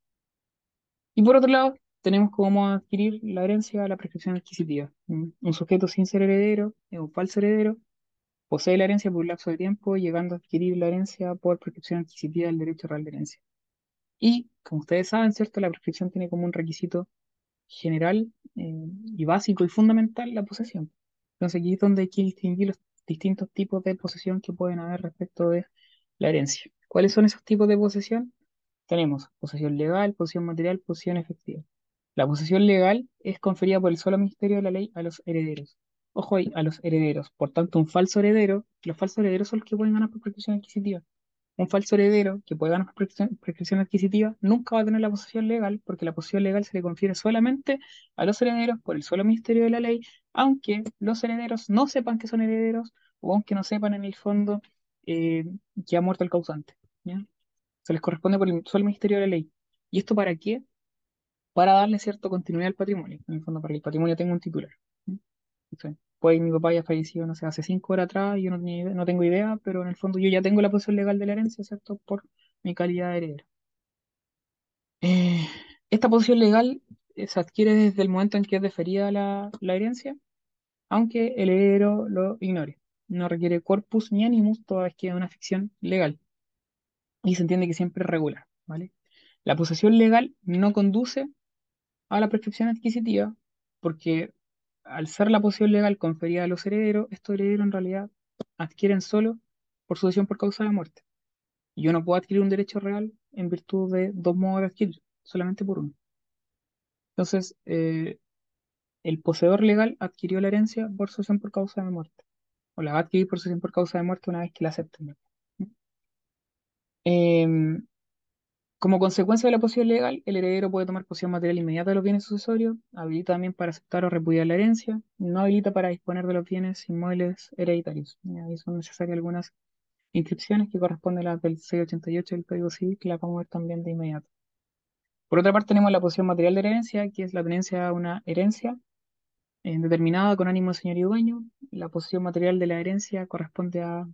Y por otro lado, tenemos cómo adquirir la herencia a la prescripción adquisitiva. Un sujeto sin ser heredero, es un falso heredero, posee la herencia por un lapso de tiempo, llegando a adquirir la herencia por prescripción adquisitiva del derecho real de herencia. Y, como ustedes saben, ¿cierto? La prescripción tiene como un requisito general eh, y básico y fundamental la posesión. Entonces aquí es donde hay que distinguir los distintos tipos de posesión que pueden haber respecto de la herencia. ¿Cuáles son esos tipos de posesión? Tenemos posesión legal, posesión material, posesión efectiva. La posesión legal es conferida por el solo Ministerio de la Ley a los herederos. Ojo ahí, a los herederos. Por tanto, un falso heredero, los falsos herederos son los que pueden ganar por prescripción adquisitiva. Un falso heredero que puede ganar por prescripción, adquisitiva nunca va a tener la posesión legal porque la posesión legal se le confiere solamente a los herederos por el solo Ministerio de la Ley, aunque los herederos no sepan que son herederos o aunque no sepan en el fondo eh, que ha muerto el causante. ¿ya? Se les corresponde por el solo Ministerio de la Ley. ¿Y esto para qué? Para darle cierta continuidad al patrimonio, en el fondo para el patrimonio tenga un titular. ¿sí? Que mi papá haya fallecido, no sé, hace cinco horas atrás yo no, tengo idea, pero en el fondo yo ya tengo la posesión legal de la herencia, ¿cierto? Por mi calidad de heredero. Eh, esta posición legal eh, se adquiere desde el momento en que es deferida la, la herencia, aunque el heredero lo ignore. No requiere corpus ni animus, toda vez que es una ficción legal. Y se entiende que siempre es regular, ¿vale? La posesión legal no conduce a la prescripción adquisitiva, porque al ser la posesión legal conferida a los herederos, estos herederos en realidad adquieren solo por sucesión por causa de muerte. Yo no puedo adquirir un derecho real en virtud de dos modos de adquirir, solamente por uno. Entonces, eh, el poseedor legal adquirió la herencia por sucesión por causa de muerte, o la va a adquirir por sucesión por causa de muerte una vez que la acepten. ¿verdad? Como consecuencia de la posesión legal, el heredero puede tomar posesión material inmediata de los bienes sucesorios, habilita también para aceptar o repudiar la herencia, no habilita para disponer de los bienes inmuebles hereditarios. Y ahí son necesarias algunas inscripciones que corresponden a las del 688 del Código Civil, que las vamos a ver también de inmediato. Por otra parte, tenemos la posesión material de herencia, que es la tenencia de una herencia eh, determinada con ánimo de señorío dueño. La posesión material de la herencia corresponde a,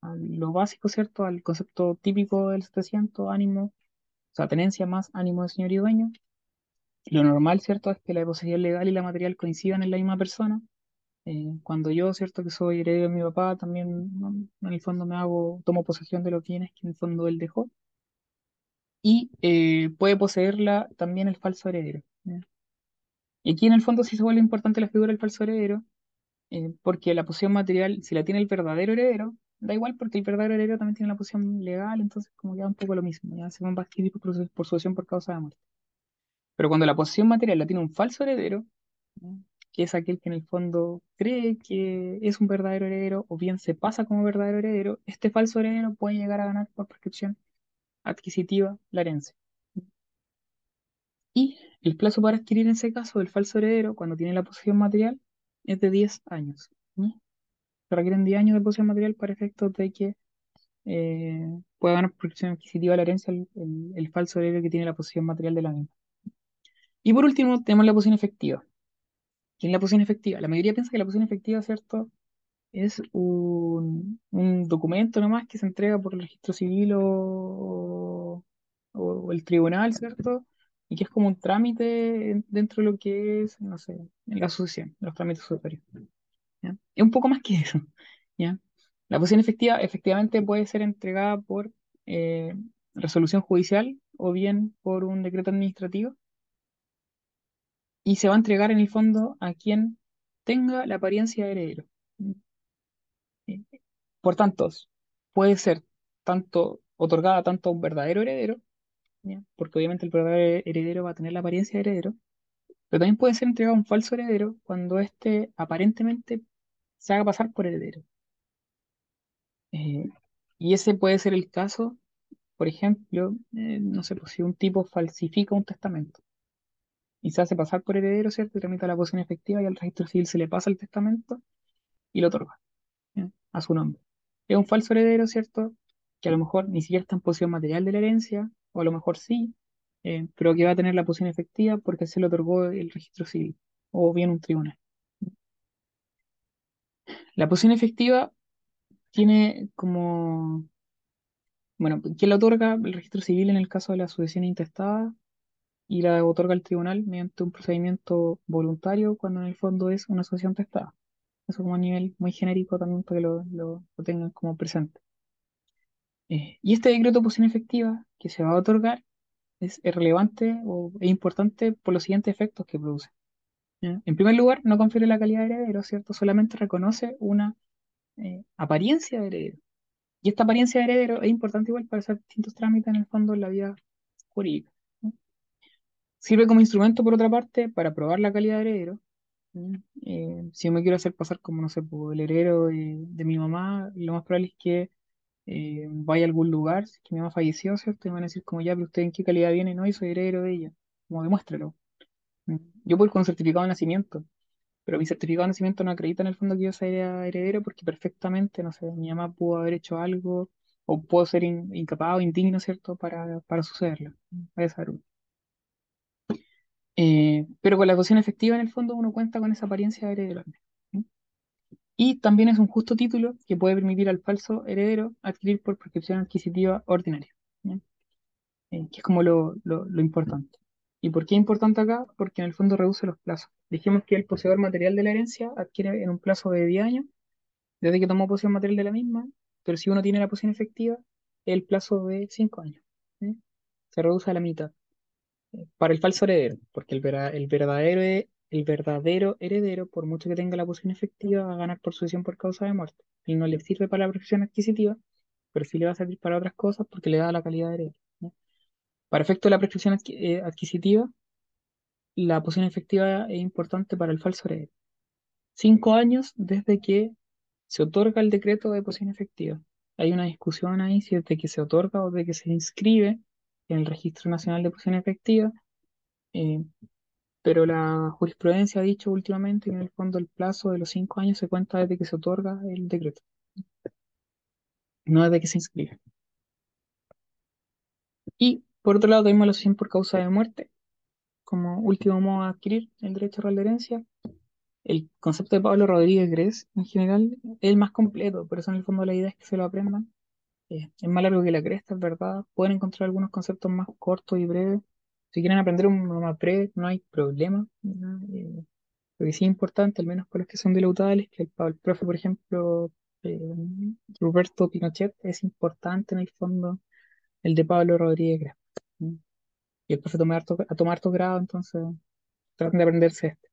a lo básico, ¿cierto? Al concepto típico del 700, ánimo, sea, tenencia más ánimo de señorío dueño. Lo normal, ¿cierto? Es que la posesión legal y la material coincidan en la misma persona. Eh, cuando yo, ¿cierto? Que soy heredero de mi papá, también en el fondo me hago, tomo posesión de los bienes que en el fondo él dejó. Y eh, puede poseerla también el falso heredero. Y aquí en el fondo sí se vuelve importante la figura del falso heredero, eh, porque la posesión material, si la tiene el verdadero heredero, da igual porque el verdadero heredero también tiene la posesión legal, entonces como ya un poco lo mismo, ya se va a por, por sucesión por causa de muerte. Pero cuando la posesión material la tiene un falso heredero, que es aquel que en el fondo cree que es un verdadero heredero o bien se pasa como verdadero heredero, este falso heredero puede llegar a ganar por prescripción adquisitiva la herencia. Y el plazo para adquirir en ese caso del falso heredero, cuando tiene la posesión material, es de 10 años. ¿no? Se requieren 10 años de posesión material para efectos de que eh, pueda ganar por prescripción adquisitiva la herencia el, falso heredero que tiene la posesión material de la misma. Y por último, tenemos la posesión efectiva. ¿Qué es la posesión efectiva? La mayoría piensa que la posesión efectiva, ¿cierto? Es un, un documento nomás que se entrega por el registro civil o, o el tribunal, ¿cierto? Y que es como un trámite en- dentro de lo que es, no sé, en la asociación, los trámites superiores. ¿Ya? Es un poco más que eso, ¿ya? La posesión efectiva efectivamente puede ser entregada por eh, resolución judicial o bien por un decreto administrativo y se va a entregar en el fondo a quien tenga la apariencia de heredero. Eh, Por tanto, puede ser tanto otorgada tanto a un verdadero heredero. Porque obviamente el verdadero heredero va a tener la apariencia de heredero, pero también puede ser entregada a un falso heredero cuando éste aparentemente se haga pasar por heredero. Eh, y ese puede ser el caso, por ejemplo, eh, no sé, pues si un tipo falsifica un testamento y se hace pasar por heredero, ¿cierto? Y tramita la posesión efectiva y al registro civil se le pasa el testamento y lo otorga. a su nombre. Es un falso heredero, ¿cierto? Que a lo mejor ni siquiera está en posición material de la herencia, o a lo mejor sí, eh, pero que va a tener la posición efectiva porque se le otorgó el registro civil, o bien un tribunal. La posición efectiva tiene como, bueno, ¿quién la otorga? El registro civil en el caso de la sucesión intestada y la otorga el tribunal mediante un procedimiento voluntario cuando en el fondo es una sucesión testada. Eso como a nivel muy genérico también para que lo, lo- tengan como presente. Eh, y este decreto de posición efectiva que se va a otorgar es relevante o es importante por los siguientes efectos que produce. En primer lugar, no confiere la calidad de heredero, ¿cierto? Solamente reconoce una eh, apariencia de heredero. Y esta apariencia de heredero es importante igual para hacer distintos trámites en el fondo en la vida jurídica. Sirve como instrumento, por otra parte, para probar la calidad de heredero. Eh, si yo me quiero hacer pasar como, no sé, el heredero de, de mi mamá, lo más probable es que eh, vaya a algún lugar, si es que mi mamá falleció, ¿cierto? Y me van a decir como ya, pero usted en qué calidad viene, no, y soy heredero de ella. Como demuéstralo. Yo ir con certificado de nacimiento, pero mi certificado de nacimiento no acredita en el fondo que yo sea heredero porque perfectamente, no sé, mi mamá pudo haber hecho algo o puedo ser in- incapaz o indigno, ¿cierto? Para, para sucederlo. Vaya. Eh, pero con la posición efectiva en el fondo uno cuenta con esa apariencia de heredero. Y también es un justo título que puede permitir al falso heredero adquirir por prescripción adquisitiva ordinaria. eh, que es como lo, lo importante. ¿Y por qué es importante acá? Porque en el fondo reduce los plazos. Dijimos que el poseedor material de la herencia adquiere en un plazo de 10 años, desde que tomó posesión material de la misma, pero si uno tiene la posesión efectiva, el plazo de 5 años. Se reduce a la mitad. Eh, Para el falso heredero, porque el, verdadero, el verdadero heredero, por mucho que tenga la posesión efectiva, va a ganar por sucesión por causa de muerte. Y no le sirve para la profesión adquisitiva, pero sí le va a servir para otras cosas porque le da la calidad de heredero. Para efecto de la prescripción eh, adquisitiva, la posición efectiva es importante para el falso heredero. Cinco años desde que se otorga el decreto de posición efectiva. Hay una discusión ahí si es de que se otorga o de que se inscribe en el Registro Nacional de Posición Efectiva, eh, pero la jurisprudencia ha dicho últimamente que en el fondo el plazo de los cinco años se cuenta desde que se otorga el decreto, no desde que se inscribe. Y por otro lado tenemos la sucesión por causa de muerte, como último modo de adquirir el derecho real de herencia. El concepto de Pablo Rodríguez Gres, en general, es el más completo, por eso en el fondo la idea es que se lo aprendan. Eh, es más largo que la cresta, es verdad. Pueden encontrar algunos conceptos más cortos y breves. Si quieren aprender uno más breve, no hay problema. ¿no? Eh, lo que sí es importante, al menos para los que son dilautables, que el, el profe, por ejemplo, eh, Roberto Pinochet, es importante en el fondo el de Pablo Rodríguez Gres. Y el profe toma harto, a tomar harto grado, entonces traten de aprenderse este.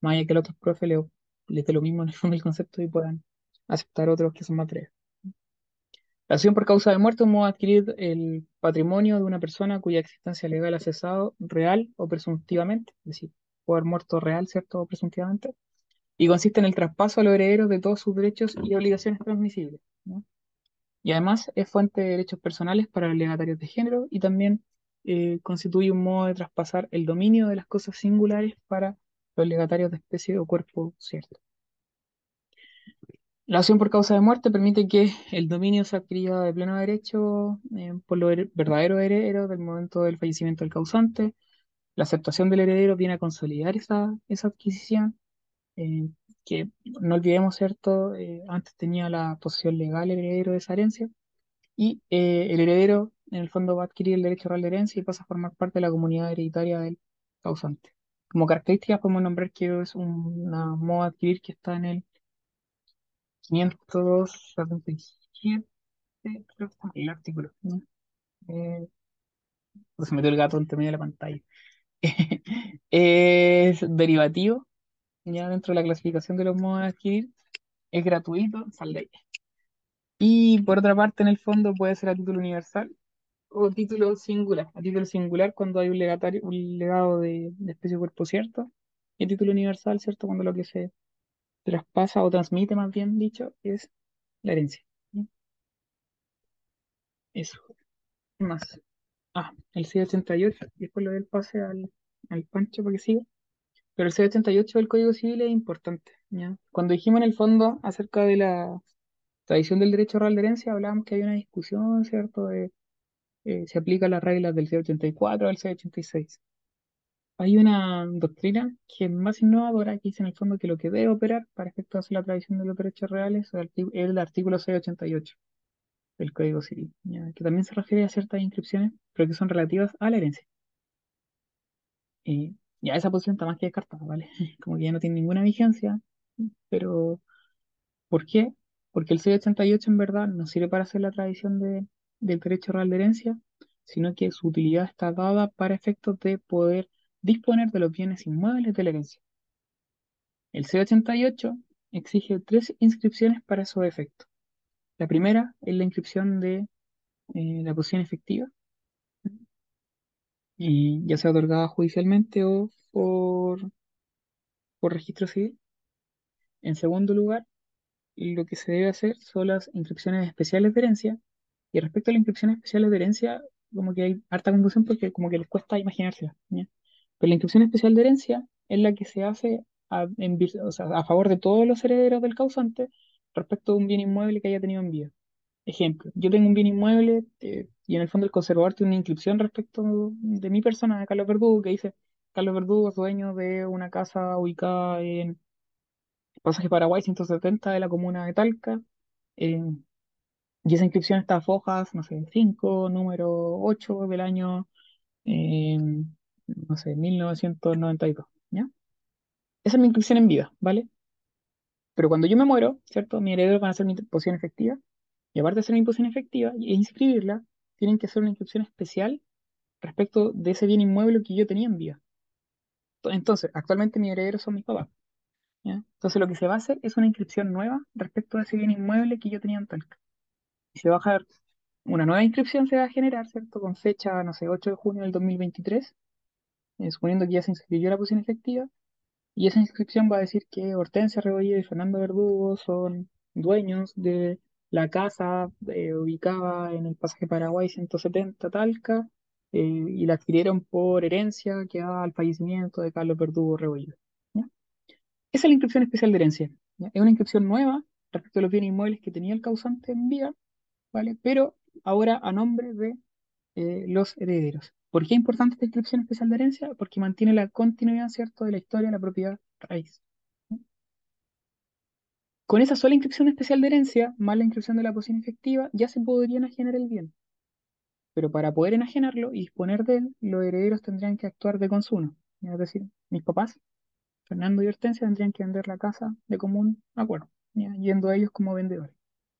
Más allá que el otro profe le, les dé lo mismo en el fondo el concepto y puedan aceptar otros que son más breves. La acción por causa de muerte es un modo de adquirir el patrimonio de una persona cuya existencia legal ha cesado real o presuntivamente, es decir, haber muerto real, ¿cierto? O presuntivamente, y consiste en el traspaso a los herederos de todos sus derechos y obligaciones transmisibles, ¿no? Y además es fuente de derechos personales para los legatarios de género y también eh, constituye un modo de traspasar el dominio de las cosas singulares para los legatarios de especie o cuerpo cierto. La acción por causa de muerte permite que el dominio sea adquirido de pleno derecho eh, por los verdaderos herederos del momento del fallecimiento del causante. La aceptación del heredero viene a consolidar esa, esa adquisición, eh, que no olvidemos, ¿cierto? Antes tenía la posesión legal el heredero de esa herencia y el heredero en el fondo va a adquirir el derecho real de herencia y pasa a formar parte de la comunidad hereditaria del causante. Como características podemos nombrar que es una modo de adquirir que está en el 577, creo que está en el artículo. Eh, se metió el gato entre medio de la pantalla. Es derivativo, ya dentro de la clasificación de los modos de adquirir, es gratuito, sal. Y por otra parte, en el fondo puede ser a título universal o título singular. A título singular cuando hay un legatario, un legado de, de especie cuerpo cierto, y a título universal, ¿cierto? Cuando lo que se traspasa o transmite, más bien dicho, es la herencia. ¿sí? Eso. ¿Qué más? Ah, el C88, y después lo del pase al, al Pancho para que siga. Pero el C88 del Código Civil es importante, ¿ya? Cuando dijimos en el fondo acerca de la tradición del derecho real de herencia, hablábamos que hay una discusión, ¿cierto? De eh, se aplican las reglas del C84 al C86. Hay una doctrina que es más innovadora, que dice en el fondo que lo que debe operar para efectos de la tradición de los derechos reales es el artículo C88 del Código Civil, ¿ya? Que también se refiere a ciertas inscripciones, pero que son relativas a la herencia. Y ya esa posición está más que descartada, ¿vale? Como que ya no tiene ninguna vigencia, pero ¿por qué? Porque el C88 en verdad no sirve para hacer la tradición de, del derecho real de herencia, sino que su utilidad está dada para efectos de poder disponer de los bienes inmuebles de la herencia. El C88 exige tres inscripciones para esos efectos. La primera es la inscripción de eh, la posición efectiva, ya sea otorgada judicialmente o por, por registro civil. En segundo lugar, lo que se debe hacer son las inscripciones especiales de herencia. Y respecto a las inscripciones especiales de herencia, como que hay harta confusión porque como que les cuesta imaginársela. Pero la inscripción especial de herencia es la que se hace a, a favor de todos los herederos del causante respecto de un bien inmueble que haya tenido en vida. Ejemplo, yo tengo un bien inmueble eh, y en el fondo el conservador tiene una inscripción respecto de mi persona, de Carlos Verdugo, que dice, Carlos Verdugo es dueño de una casa ubicada en Pasaje Paraguay 170 de la comuna de Talca. Y esa inscripción está a fojas, no sé, 5, número 8 del año, eh, no sé, 1992, ¿ya? Esa es mi inscripción en vida, ¿vale? Pero cuando yo me muero, ¿cierto? Mis herederos van a hacer mi posición efectiva. Y aparte de hacer mi posición efectiva e inscribirla, tienen que hacer una inscripción especial respecto de ese bien inmueble que yo tenía en vida. Entonces, actualmente mis herederos son mis papás. Entonces, lo que se va a hacer es una inscripción nueva respecto de ese bien inmueble que yo tenía en Talca. Se va a una nueva inscripción, se va a generar, ¿cierto? Con fecha, no sé, 8 de junio del 2023, eh, suponiendo que ya se inscribió la posición efectiva. Y esa inscripción va a decir que Hortensia Rebolledo y Fernando Verdugo son dueños de la casa eh, ubicada en el pasaje Paraguay 170 Talca eh, y la adquirieron por herencia que da al fallecimiento de Carlos Verdugo Rebolledo. Esa es la inscripción especial de herencia. Es una inscripción nueva respecto a los bienes inmuebles que tenía el causante en vida, Pero ahora a nombre de eh, los herederos. ¿Por qué es importante esta inscripción especial de herencia? Porque mantiene la continuidad, ¿cierto?, de la historia de la propiedad raíz. Con esa sola inscripción especial de herencia, más la inscripción de la posición efectiva, ya se podría enajenar el bien. Pero para poder enajenarlo y disponer de él, los herederos tendrían que actuar de consumo. Es decir, mis papás, Fernando y Hortensia, tendrían que vender la casa de común acuerdo, yendo a ellos como vendedores,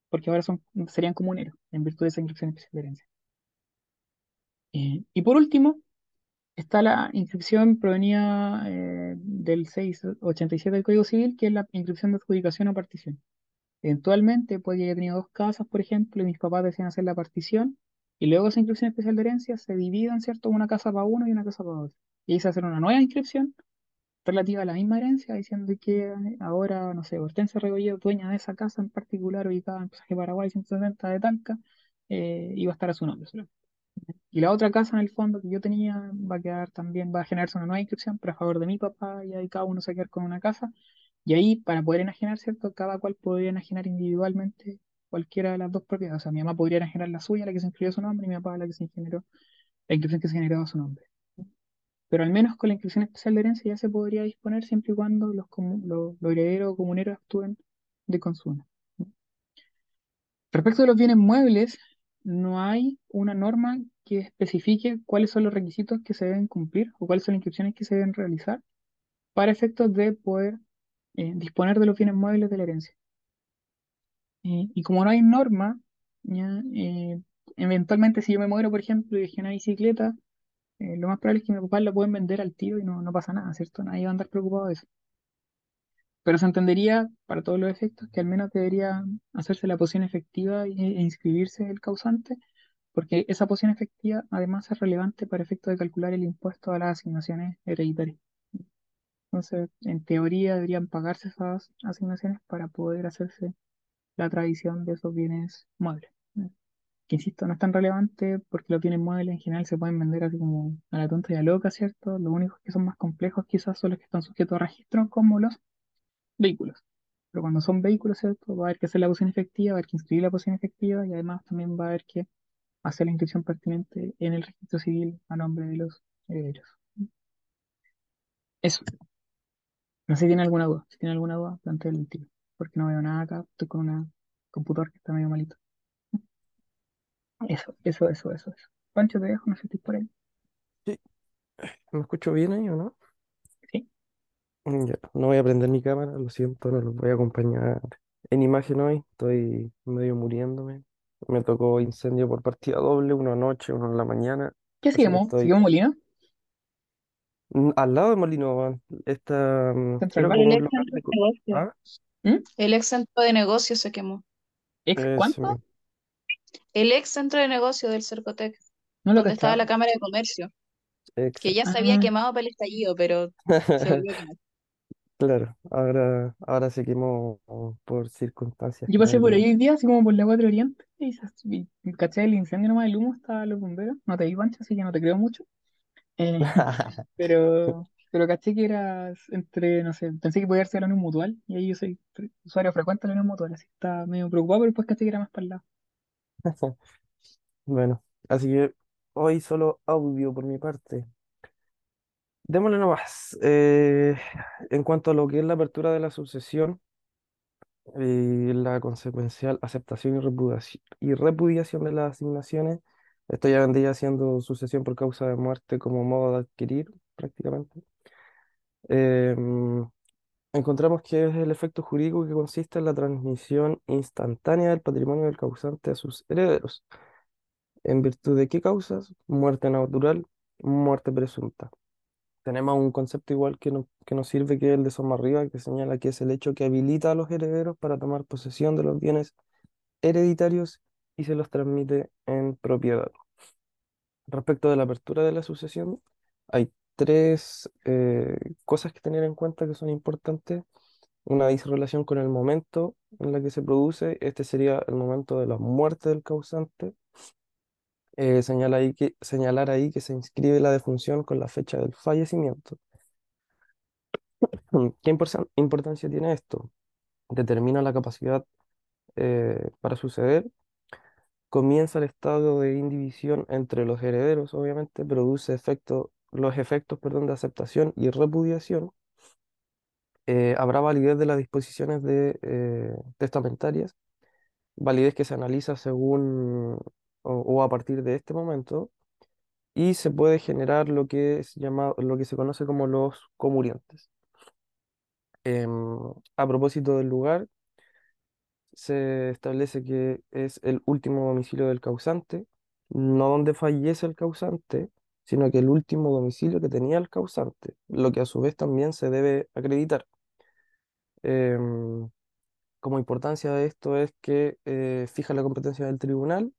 porque ahora son, serían comuneros en virtud de esa inscripción especial de herencia. Eh, y por último, está la inscripción provenida eh, del 687 del Código Civil, que es la inscripción de adjudicación o partición. Eventualmente, puede que haya tenido dos casas, por ejemplo, y mis papás decían hacer la partición, y luego esa inscripción especial de herencia se dividan, ¿cierto? Una casa para uno y una casa para otro. Y ahí se hace una nueva inscripción relativa a la misma herencia, diciendo que eh, ahora, no sé, Hortensia Rebolledo, dueña de esa casa en particular, ubicada en Pasaje Paraguay 160 de Talca, eh, iba a estar a su nombre. Y la otra casa, en el fondo, que yo tenía, va a quedar también, va a generarse una nueva inscripción, pero a favor de mi papá, y ahí cada uno se va a quedar con una casa. Y ahí, para poder enajenar, ¿cierto? Cada cual podría enajenar individualmente cualquiera de las dos propiedades. O sea, mi mamá podría enajenar la suya, la que se inscribió a su nombre, y mi papá la que se generó, la inscripción que se generó a su nombre. Pero al menos con la inscripción especial de herencia ya se podría disponer siempre y cuando los, los, herederos o comuneros actúen de consumo. Respecto de los bienes muebles, no hay una norma que especifique cuáles son los requisitos que se deben cumplir o cuáles son las inscripciones que se deben realizar para efectos de poder eh, disponer de los bienes muebles de la herencia. Eh, y como no hay norma, eh, eventualmente si yo me muero, por ejemplo, y dejé una bicicleta, eh, lo más probable es que mi papá la pueden vender al tío y no, no pasa nada, ¿cierto? Nadie va a andar preocupado de eso. Pero se entendería, para todos los efectos, que al menos debería hacerse la posición efectiva e, e inscribirse el causante, porque esa posición efectiva además es relevante para efectos de calcular el impuesto a las asignaciones hereditarias. Entonces, en teoría deberían pagarse esas asignaciones para poder hacerse la tradición de esos bienes muebles. Que insisto, no es tan relevante porque los bienes muebles en general se pueden vender así como a la tonta y a loca, ¿cierto? Los únicos que son más complejos quizás son los que están sujetos a registro, como los vehículos. Pero cuando son vehículos, ¿cierto? Va a haber que hacer la posición efectiva, va a haber que inscribir la posición efectiva y además también va a haber que hacer la inscripción pertinente en el registro civil a nombre de los herederos. Eso. No sé si tiene alguna duda. Si tiene alguna duda, plantéenla el tiro. Porque no veo nada acá. Estoy con un computador que está medio malito. Eso, eso, eso, eso, eso. Pancho, te dejo, no sé si estoy por ahí. Sí, ¿me escucho bien ahí o no? Sí. Mm, Ya, no voy a prender mi cámara, lo siento, no los voy a acompañar en imagen hoy, estoy medio muriéndome. Me tocó incendio por partida doble, uno anoche, uno en la mañana, ¿Qué así que seguimos? estoy ¿Seguimos Molino? Mm, al lado de Molino, Van, esta, mm. El un ex local centro de... de co- negocio. ¿Ah? ¿Mm? El ex centro de negocio se quemó. ¿Ex cuánto? El ex centro de negocio del Cercotec, No lo donde estaba la Cámara de Comercio, que ya se había Ah, quemado para el estallido, pero se volvió a quemar. Claro, ahora, ahora se quemó por circunstancias yo pasé por ahí hoy día, así como por la 4 Oriente, y, se- y caché el incendio nomás, el humo, estaban los bomberos. No te vi, Pancho, así que no te creo mucho. Eh, pero, pero caché que eras entre, no sé, pensé que podía ser la Unión Mutual, y ahí yo soy fre- usuario frecuente de la Unión Mutual, así que estaba medio preocupado, pero después caché que era más para el lado. Bueno, así que hoy solo audio por mi parte. Démosle nomás. Eh, en cuanto a lo que es la apertura de la sucesión y la consecuencial aceptación y repudiaci- y repudiación de las asignaciones, esto ya vendría siendo sucesión por causa de muerte como modo de adquirir, prácticamente. Em, encontramos que es el efecto jurídico que consiste en la transmisión instantánea del patrimonio del causante a sus herederos. ¿En virtud de qué causas? Muerte natural, muerte presunta. Tenemos un concepto igual que, no- que nos sirve, que es el de Soma arriba, que señala que es el hecho que habilita a los herederos para tomar posesión de los bienes hereditarios y se los transmite en propiedad. Respecto de la apertura de la sucesión, hay tres eh, cosas que tener en cuenta que son importantes. Una dice relación con el momento en la que se produce. Este sería el momento de la muerte del causante. Eh, señala ahí que, señalar ahí que se inscribe la defunción con la fecha del fallecimiento. ¿Qué importan- importancia tiene esto? Determina la capacidad eh, para suceder. Comienza el estado de indivisión entre los herederos, obviamente, produce efecto, los efectos, perdón, de aceptación y repudiación. Eh, habrá validez de las disposiciones de, eh, testamentarias, validez que se analiza según o, a partir de este momento, y se puede generar lo que es llamado, lo que se conoce como los comurientes. Em, a propósito del lugar, se establece que es el último domicilio del causante, no donde fallece el causante, sino que el último domicilio que tenía el causante, lo que a su vez también se debe acreditar. Em, como importancia de esto es que eh, fija la competencia del tribunal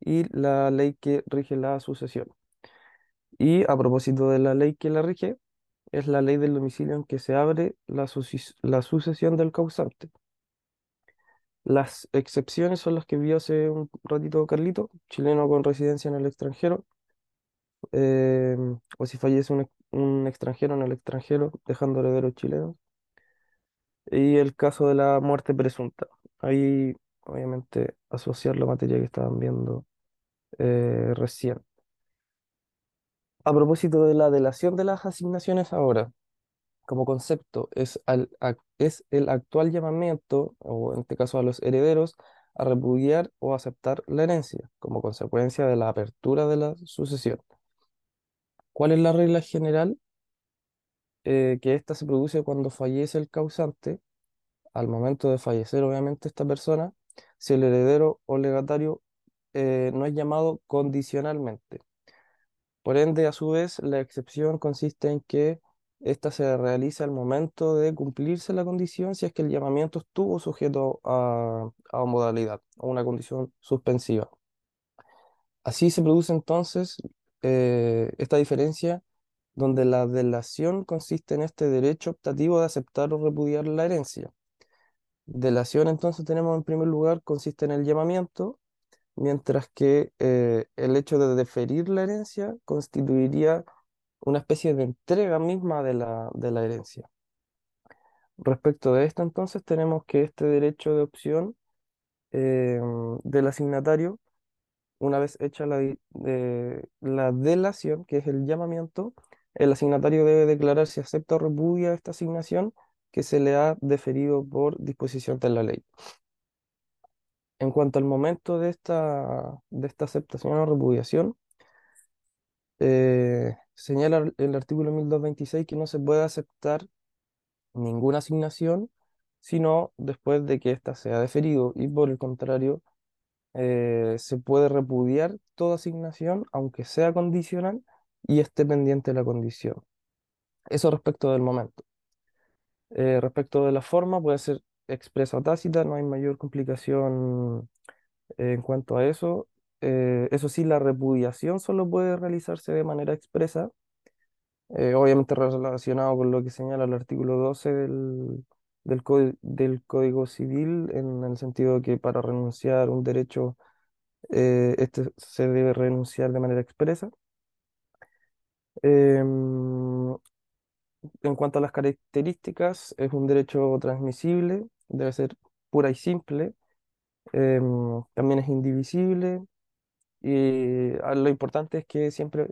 y la ley que rige la sucesión. Y a propósito de la ley que la rige, es la ley del domicilio en que se abre la, la sucesión del causante. Las excepciones son las que vio hace un ratito Carlito, chileno con residencia en el extranjero, eh, o si fallece un, un extranjero en el extranjero, dejando herederos chilenos, y el caso de la muerte presunta. Ahí, obviamente, asociar la materia que estaban viendo eh, recién. A propósito de la delación de las asignaciones ahora, como concepto, es, al- es el actual llamamiento, o en este caso a los herederos, a repudiar o aceptar la herencia, como consecuencia de la apertura de la sucesión. ¿Cuál es la regla general? Eh, que ésta se produce cuando fallece el causante, al momento de fallecer, obviamente, esta persona, si el heredero o legatario eh, no es llamado condicionalmente. Por ende, a su vez, la excepción consiste en que ésta se realiza al momento de cumplirse la condición si es que el llamamiento estuvo sujeto a, a modalidad o una condición suspensiva. Así se produce entonces eh, esta diferencia donde la delación consiste en este derecho optativo de aceptar o repudiar la herencia. Delación entonces tenemos en primer lugar consiste en el llamamiento, mientras que eh, el hecho de deferir la herencia constituiría una especie de entrega misma de la, de la herencia. Respecto de esto, entonces, tenemos que este derecho de opción eh, del asignatario, una vez hecha la, de- la delación, que es el llamamiento, el asignatario debe declarar si acepta o repudia esta asignación que se le ha deferido por disposición de la ley. En cuanto al momento de esta, de esta aceptación o repudiación, eh, señala el artículo 1226 que no se puede aceptar ninguna asignación, sino después de que ésta sea deferido y por el contrario, eh, se puede repudiar toda asignación, aunque sea condicional y esté pendiente la condición. Eso respecto del momento. Eh, respecto de la forma, puede ser expresa o tácita, no hay mayor complicación eh, en cuanto a eso. Eso sí, la repudiación solo puede realizarse de manera expresa obviamente relacionado con lo que señala el artículo 12 del, del, del Código Civil, en el sentido de que para renunciar a un derecho, eh, este se debe renunciar de manera expresa. Em, en cuanto a las características, es un derecho transmisible, debe ser pura y simple, em, también es indivisible, y ah, lo importante es que siempre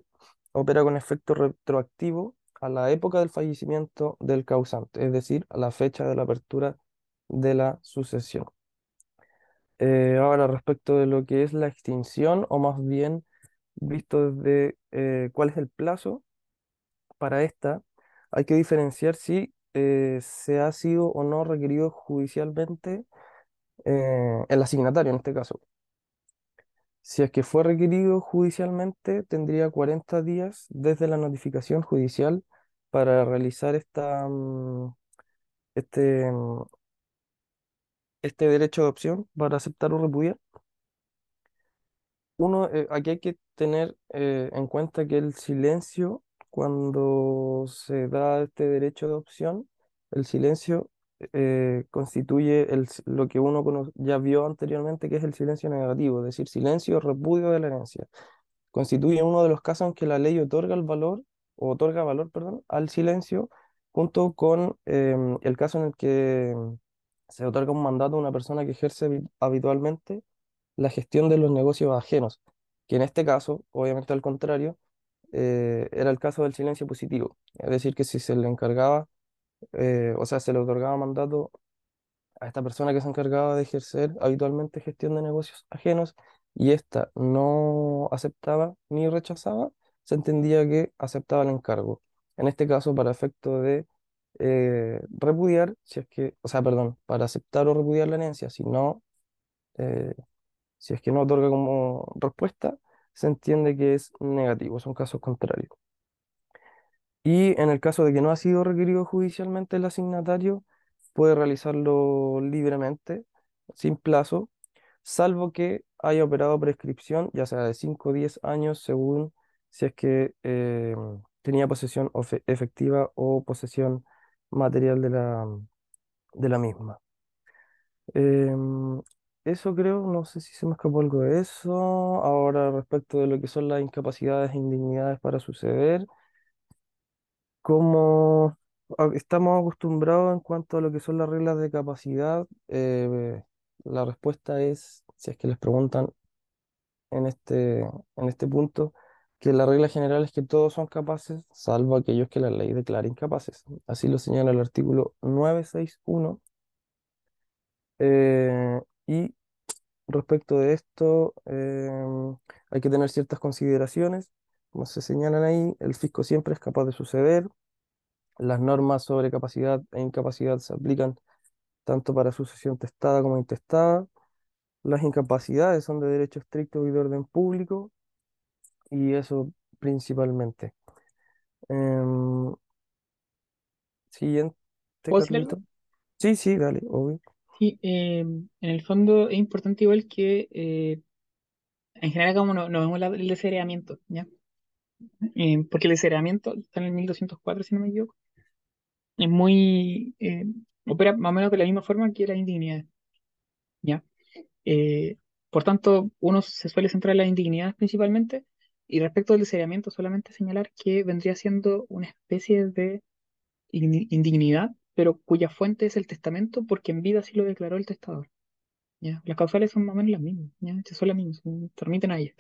opera con efecto retroactivo a la época del fallecimiento del causante, es decir, a la fecha de la apertura de la sucesión. Eh, ahora, respecto de lo que es la extinción, o más bien visto desde eh, cuál es el plazo para esta, hay que diferenciar si eh, se ha sido o no requerido judicialmente el asignatario en este caso. Si es que fue requerido judicialmente, tendría 40 días desde la notificación judicial para realizar esta, mm, este, mm, este derecho de opción para aceptar o repudiar. Uno, eh, aquí hay que tener eh, en cuenta que el silencio, cuando se da este derecho de opción, el silencio eh, constituye el lo que uno ya vio anteriormente, que es el silencio negativo, es decir, silencio o repudio de la herencia. constituye uno de los casos en que la ley otorga el valor, o otorga valor, perdón, al silencio, junto con em, el caso en el que em, se otorga un mandato a una persona que ejerce habi- habitualmente la gestión de los negocios ajenos, que en este caso, obviamente al contrario, eh, era el caso del silencio positivo, es decir, que si se le encargaba, eh, o sea, se le otorgaba mandato a esta persona que se encargaba de ejercer habitualmente gestión de negocios ajenos y ésta no aceptaba ni rechazaba, se entendía que aceptaba el encargo. En este caso, para efecto de eh, repudiar, si es que, o sea, perdón, para aceptar o repudiar la herencia, si no, eh, si es que no otorga como respuesta, se entiende que es negativo, son casos contrarios. Y en el caso de que no ha sido requerido judicialmente el asignatario, puede realizarlo libremente, sin plazo, salvo que haya operado prescripción, ya sea de 5 o 10 años, según si es que eh, tenía posesión efectiva o posesión material de la, de la misma. Em, eso creo, no sé si se me escapó algo de eso. Ahora, respecto de lo que son las incapacidades e indignidades para suceder, como estamos acostumbrados en cuanto a lo que son las reglas de capacidad, eh, la respuesta es, si es que les preguntan en este, en este punto, que la regla general es que todos son capaces, salvo aquellos que la ley declara incapaces. Así lo señala el artículo 961. eh, y Respecto de esto, em, hay que tener ciertas consideraciones. Como se señalan ahí, el fisco siempre es capaz de suceder. Las normas sobre capacidad e incapacidad se aplican tanto para sucesión testada como intestada. Las incapacidades son de derecho estricto y de orden público, y eso principalmente. Em, siguiente. Sí, sí, dale, obvio. Sí, eh, en el fondo es importante igual que eh, en general como no, no vemos la- el desheredamiento, ¿ya? Eh, porque el desheredamiento está en el 1204, si no me equivoco, es muy... eh, opera más o menos de la misma forma que la indignidad, ¿ya? Eh, por tanto, uno se suele centrar en las indignidades principalmente, y respecto al desheredamiento solamente señalar que vendría siendo una especie de indi- indignidad, pero cuya fuente es el testamento, porque en vida sí lo declaró el testador. ¿ya? Las causales son más o menos las mismas, ¿ya? Son las mismas, se remiten a ellas.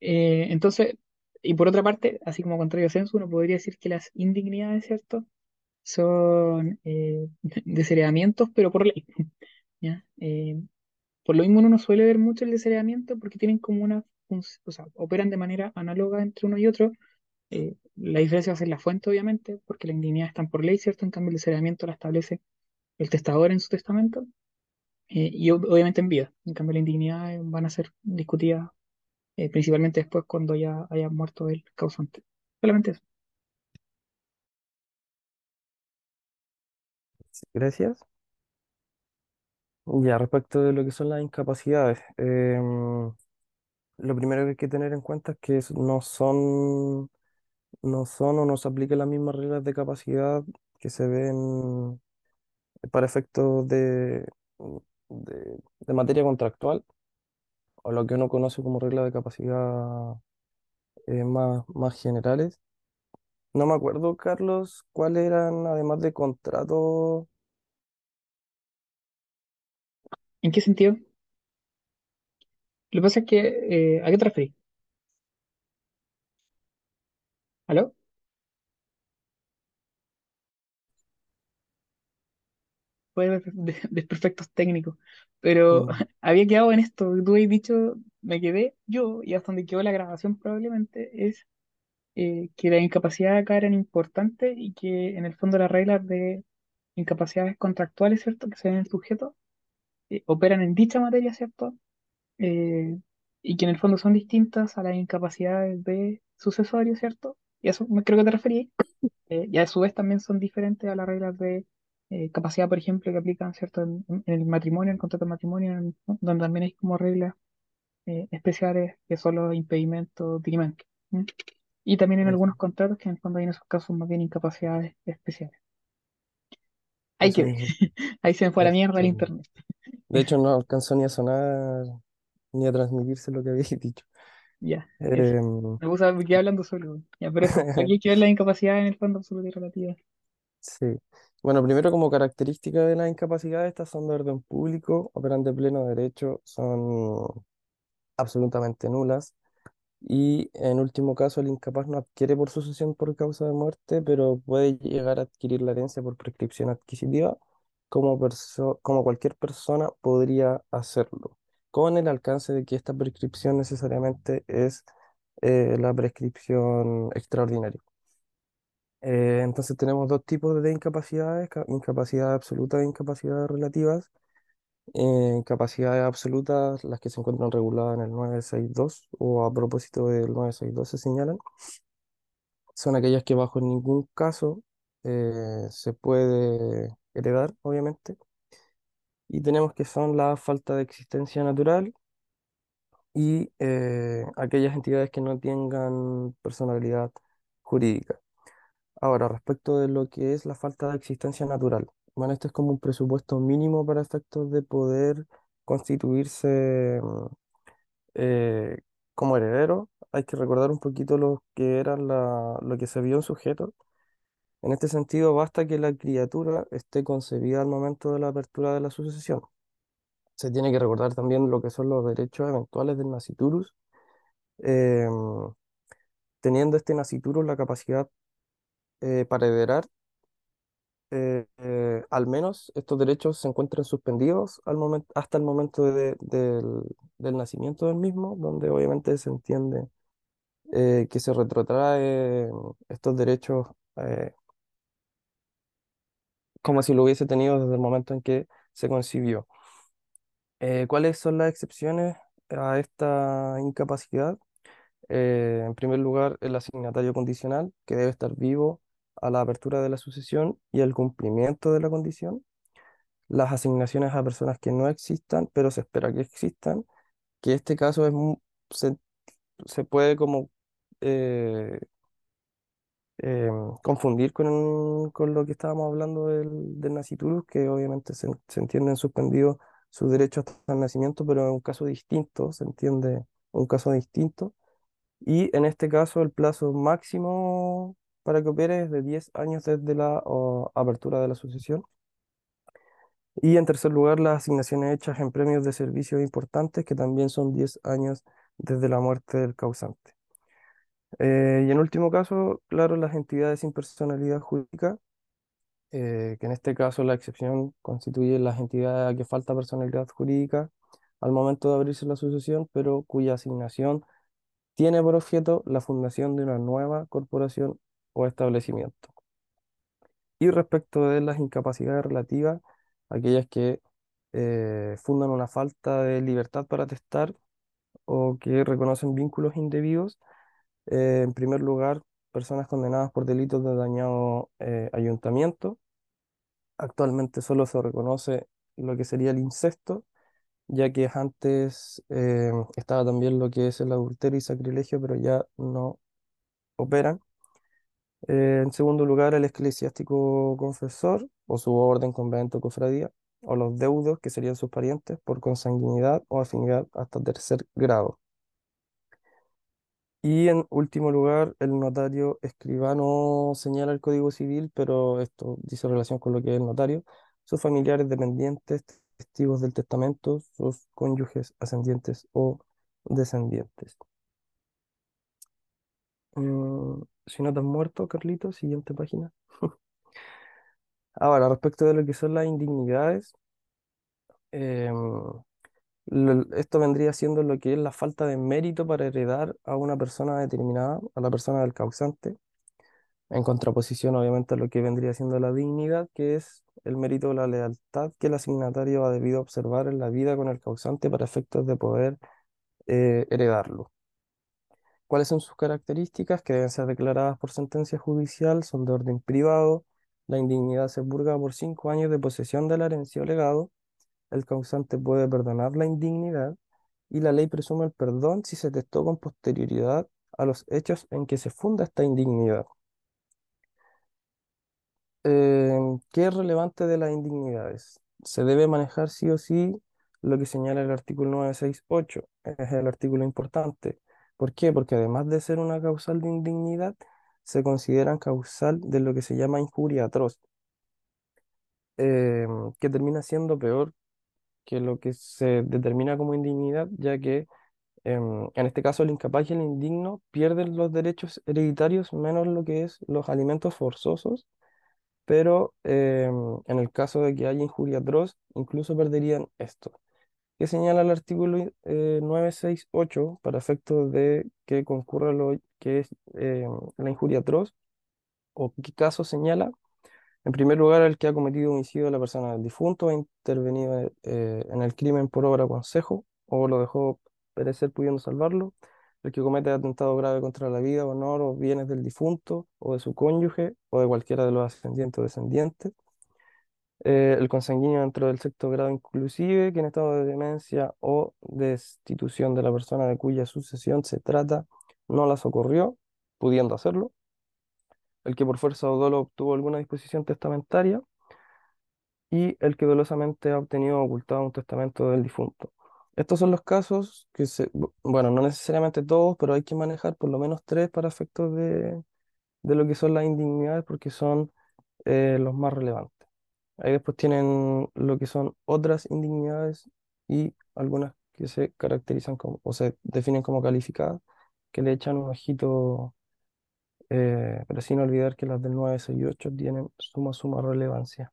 Eh, entonces, y por otra parte, así como contrario a censo, uno podría decir que las indignidades, ¿cierto? Son eh, desheredamientos, pero por ley, ¿ya? Eh, por lo mismo uno no suele ver mucho el desheredamiento porque tienen como una, o sea, operan de manera análoga entre uno y otro. Eh, la diferencia va a ser la fuente, obviamente, porque las indignidades están por ley, ¿cierto? En cambio, el desheredamiento la establece el testador en su testamento eh, y ob- obviamente en vida. En cambio, las indignidades van a ser discutidas eh, principalmente después cuando ya haya muerto el causante. Solamente eso. Gracias. Ya, respecto de lo que son las incapacidades, em, lo primero que hay que tener en cuenta es que no son, no son o no se aplican las mismas reglas de capacidad que se ven para efectos de, de materia contractual o lo que uno conoce como reglas de capacidad eh, más, más generales. No me acuerdo, Carlos, cuáles eran, además de contrato, ¿En qué sentido? Lo que pasa es que, eh, ¿a qué te referís? ¿Aló? Puede de- de- desperfectos técnicos, pero mm, había quedado en esto, tú habías dicho, me quedé yo, y hasta donde quedó la grabación probablemente, es eh, que las incapacidades acá eran importantes y que en el fondo las reglas de incapacidades contractuales, ¿cierto? Que se ven en el sujeto, eh, operan en dicha materia, ¿cierto? Eh, y que en el fondo son distintas a las incapacidades de sucesorio, ¿cierto? Y a eso me creo que te referí. Eh, y a su vez también son diferentes a las reglas de eh, capacidad, por ejemplo, que aplican, ¿cierto? En, en el matrimonio, en el contrato de matrimonio, en- ¿no? donde también hay como reglas eh, especiales que son los impedimentos. Y también en algunos contratos que en el fondo hay en esos casos más bien incapacidades especiales. Quedé. mismo. Ahí se me fue a la mierda el Esto, internet. de hecho, no alcanzó ni a sonar ni a transmitirse lo que habéis dicho. Ya. Em, Me puse a quedé hablando solo. Ya, pero eso. Aquí hay que ver las incapacidades en el fondo absoluto y relativa. sí. Bueno, primero como característica de las incapacidades, estas son de orden público, operan de pleno derecho, son absolutamente nulas y en último caso el incapaz no adquiere por sucesión por causa de muerte, pero puede llegar a adquirir la herencia por prescripción adquisitiva, como, perso- como cualquier persona podría hacerlo, con el alcance de que esta prescripción necesariamente es eh, la prescripción extraordinaria. Eh, entonces tenemos dos tipos de incapacidades, ca- incapacidad absoluta e incapacidades relativas. Eh, incapacidades absolutas, las que se encuentran reguladas en el 962 o a propósito del 962 se señalan, son aquellas que bajo ningún caso eh, se puede heredar, obviamente. Y tenemos que son la falta de existencia natural y eh, aquellas entidades que no tengan personalidad jurídica. Ahora, respecto de lo que es la falta de existencia natural, bueno, este es como un presupuesto mínimo para efectos de poder constituirse mm, eh, como heredero. Hay que recordar un poquito lo que era la, lo que se vio en sujeto. En este sentido, basta que la criatura esté concebida al momento de la apertura de la sucesión. Se tiene que recordar también lo que son los derechos eventuales del naciturus, em, teniendo este naciturus la capacidad eh, para heredar, eh, eh, al menos estos derechos se encuentran suspendidos al momento, hasta el momento de- del, del nacimiento del mismo, donde obviamente se entiende que se retrotrae estos derechos como si lo hubiese tenido desde el momento en que se concibió. ¿cuáles son las excepciones a esta incapacidad? En primer lugar, el asignatario condicional, que debe estar vivo a la apertura de la sucesión y el cumplimiento de la condición. Las asignaciones a personas que no existan, pero se espera que existan, que este caso es, se, se puede como eh, eh, confundir con, con lo que estábamos hablando del, del naciturus, que obviamente se, se entienden suspendidos sus derechos hasta el nacimiento, pero en un caso distinto, se entiende un caso distinto. Y en este caso el plazo máximo para que opere de 10 años desde la apertura de la sucesión. Y en tercer lugar, las asignaciones hechas en premios de servicios importantes, que también son 10 años desde la muerte del causante. Eh, y en último caso, claro, las entidades sin personalidad jurídica, eh, que en este caso la excepción constituye las entidades a que falta personalidad jurídica al momento de abrirse la sucesión, pero cuya asignación tiene por objeto la fundación de una nueva corporación o establecimiento. Y respecto de las incapacidades relativas, aquellas que eh, fundan una falta de libertad para testar o que reconocen vínculos indebidos, eh, en primer lugar, personas condenadas por delitos de dañado eh, ayuntamiento. Actualmente solo se reconoce lo que sería el incesto, ya que antes eh, estaba también lo que es el adulterio y sacrilegio, pero ya no operan. Eh, en segundo lugar, el eclesiástico confesor o su orden, convento, cofradía, o los deudos, que serían sus parientes, por consanguinidad o afinidad hasta tercer grado. Y en último lugar, el notario escribano señala el Código Civil, pero esto dice relación con lo que es el notario, sus familiares dependientes, testigos del testamento, sus cónyuges ascendientes o descendientes. Mm, si no te has muerto, Carlito, siguiente página. Ahora, respecto de lo que son las indignidades, em, esto vendría siendo lo que es la falta de mérito para heredar a una persona determinada, a la persona del causante, en contraposición obviamente a lo que vendría siendo la dignidad, que es el mérito o la lealtad que el asignatario ha debido observar en la vida con el causante para efectos de poder eh, heredarlo. ¿Cuáles son sus características? Que deben ser declaradas por sentencia judicial, son de orden privado, la indignidad se purga por cinco años de posesión de la herencia o legado, el causante puede perdonar la indignidad y la ley presume el perdón si se testó con posterioridad a los hechos en que se funda esta indignidad. Eh, ¿qué es relevante de las indignidades? Se debe manejar sí o sí lo que señala el artículo 968, es el artículo importante. ¿Por qué? Porque además de ser una causal de indignidad, se consideran causal de lo que se llama injuria atroz, eh, que termina siendo peor que lo que se determina como indignidad, ya que em, en este caso el incapaz y el indigno pierden los derechos hereditarios menos lo que es los alimentos forzosos, pero em, en el caso de que haya injuria atroz, incluso perderían esto. ¿Qué señala el artículo eh, 968 para efectos de que concurra lo que es em, la injuria atroz? ¿O qué caso señala? En primer lugar, el que ha cometido homicidio de la persona del difunto ha intervenido eh, en el crimen por obra o consejo o lo dejó perecer pudiendo salvarlo. El que comete atentado grave contra la vida, honor o bienes del difunto o de su cónyuge o de cualquiera de los ascendientes o descendientes. Eh, el consanguíneo dentro del sexto grado inclusive, que en estado de demencia o destitución de la persona de cuya sucesión se trata, no la socorrió, pudiendo hacerlo, el que por fuerza o dolo obtuvo alguna disposición testamentaria, y el que dolosamente ha obtenido o ocultado un testamento del difunto. Estos son los casos que se, bu- bueno, no necesariamente todos, pero hay que manejar por lo menos tres para efectos de, de lo que son las indignidades porque son eh, los más relevantes. Ahí después tienen lo que son otras indignidades y algunas que se caracterizan como, o se definen como calificadas, que le echan un ojito, eh, pero sin olvidar que las del 9, 6 y 8 tienen suma, suma relevancia.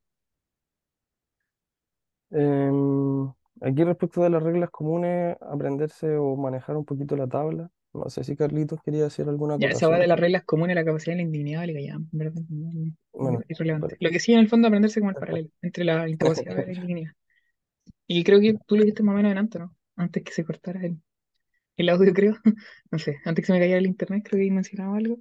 Em, aquí respecto de las reglas comunes, aprenderse o manejar un poquito la tabla. No sé si Carlitos quería decir alguna Ya, esa va de las reglas comunes, la capacidad de la indignidad, ya, verdad, Bueno, es irrelevante. Lo que sí, en el fondo, aprenderse como el paralelo entre la incapacidad y la indignidad. Y creo que tú lo dijiste más o menos adelante, ¿no? Antes que se cortara el, el audio, creo. No sé, antes que se me cayera el internet, creo que mencionaba algo.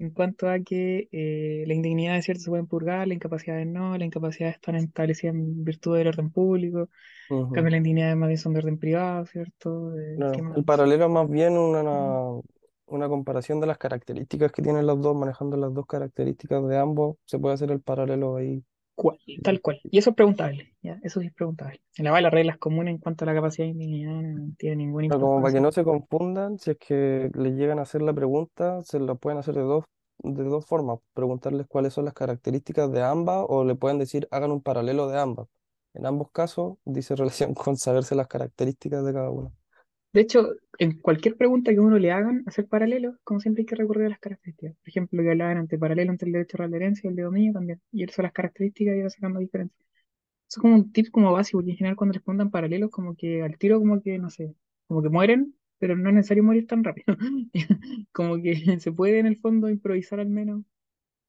En cuanto a que eh, las indignidades, ¿cierto? Se pueden purgar, las incapacidades no, las incapacidades están establecidas en virtud del orden público, en ujú, cambio las indignidades más bien son de orden privado, ¿cierto? Eh, ¿qué claro. más? El paralelo es más bien una, una comparación de las características que tienen los dos, manejando las dos características de ambos. Se puede hacer el paralelo ahí. Cual, tal cual. Y eso es preguntable, ¿ya? Eso sí es preguntable. En la base, las reglas comunes en cuanto a la capacidad de indignidad no tiene ninguna Pero como para que no se confundan, si es que les llegan a hacer la pregunta, se la pueden hacer de dos, de dos formas. Preguntarles cuáles son las características de ambas o le pueden decir hagan un paralelo de ambas. En ambos casos dice relación con saberse las características de cada uno. De hecho, en cualquier pregunta que uno le hagan, hacer paralelos, como siempre hay que recurrir a las características. Por ejemplo, lo que hablaban antes, paralelo entre el derecho a la herencia y el de dominio también. Y eso las características y va sacando diferencias. Es como un tip como básico, porque en general cuando les preguntan paralelos, como que al tiro, como que, no sé, como que mueren, pero no es necesario morir tan rápido. Como que se puede en el fondo improvisar al menos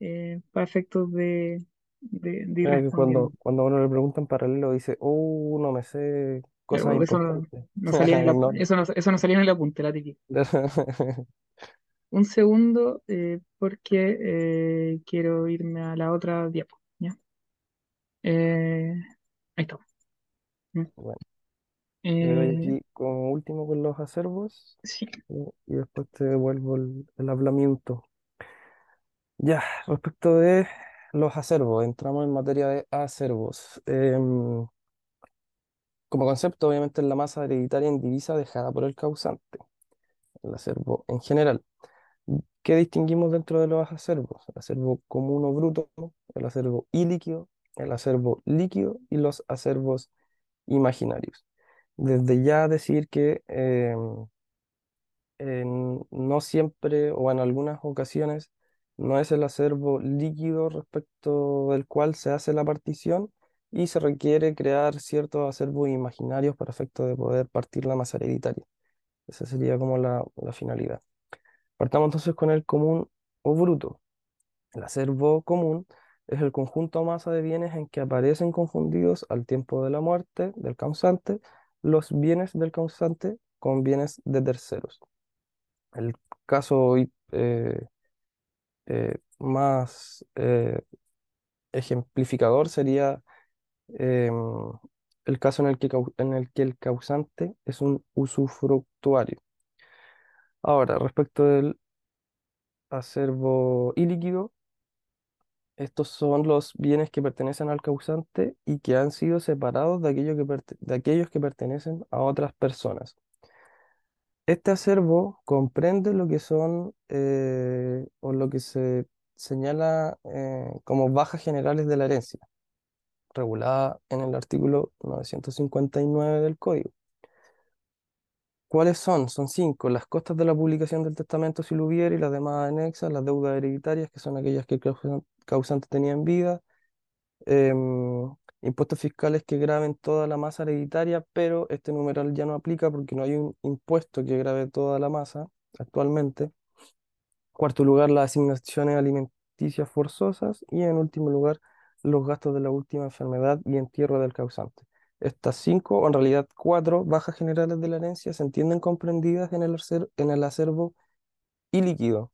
eh, para efectos de, de, de ir que cuando, respondiendo. cuando a uno le preguntan paralelo dice, oh, no me sé cosas Pero eso no, importantes. no salía en No. ap- eso no, eso no salía en el apunte, la típica. Un segundo, eh, porque eh, quiero irme a la otra diapo. Eh, ahí está. ¿ya? Bueno, le doy Eh, aquí como último con los acervos sí, y y después te devuelvo el, el hablamiento. Ya, respecto de los acervos, entramos en materia de acervos. Em, como concepto, obviamente, es la masa hereditaria indivisa dejada por el causante, el acervo en general. ¿Qué distinguimos dentro de los acervos? El acervo común o bruto, el acervo ilíquido, el acervo líquido y los acervos imaginarios. Desde ya decir que em, no siempre o en algunas ocasiones no es el acervo líquido respecto del cual se hace la partición y se requiere crear ciertos acervos imaginarios para efecto de poder partir la masa hereditaria. Esa sería como la finalidad. Partamos entonces con el común o bruto. El acervo común es el conjunto masa de bienes en que aparecen confundidos al tiempo de la muerte del causante los bienes del causante con bienes de terceros. El caso eh, eh, más eh, ejemplificador sería em, el caso en el que, en el que el causante es un usufructuario. Ahora, respecto del acervo ilíquido, estos son los bienes que pertenecen al causante y que han sido separados de, que de aquellos que pertenecen a otras personas. Este acervo comprende lo que son eh, o lo que se señala eh, como bajas generales de la herencia, regulada en el artículo 959 del Código. ¿Cuáles son? Son cinco. Las costas de la publicación del testamento si lo hubiera y las demás anexas, las deudas hereditarias, que son aquellas que el causan- causante tenía en vida, em, impuestos fiscales que graben toda la masa hereditaria, pero este numeral ya no aplica porque no hay un impuesto que grave toda la masa actualmente. Cuarto lugar, las asignaciones alimenticias forzosas. Y en último lugar, los gastos de la última enfermedad y entierro del causante. Estas cinco, o en realidad cuatro, bajas generales de la herencia se entienden comprendidas en el, acer- en acervo ilíquido,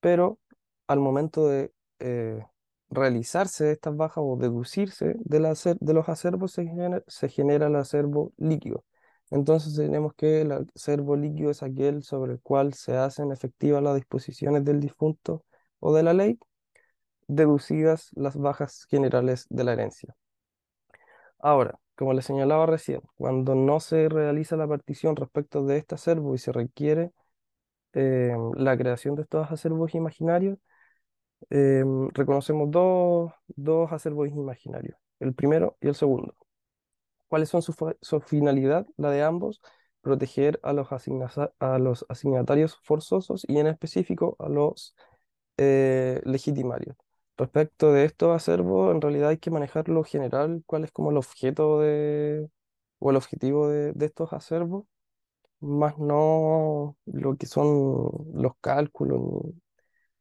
pero al momento de eh, realizarse estas bajas o deducirse del acer- de los acervos se genera, se genera el acervo líquido. Entonces tenemos que el acervo líquido es aquel sobre el cual se hacen efectivas las disposiciones del difunto o de la ley, deducidas las bajas generales de la herencia. Ahora, como les señalaba recién, cuando no se realiza la partición respecto de este acervo y se requiere eh, la creación de estos acervos imaginarios, eh, reconocemos dos, dos acervos imaginarios, el primero y el segundo. ¿Cuáles son su, su finalidad? La de ambos, proteger a los, a los asignatarios forzosos y en específico a los eh, legitimarios. Respecto de estos acervos, en realidad hay que manejar lo general, cuál es como el objeto de, o el objetivo de, estos acervos, más no lo que son los cálculos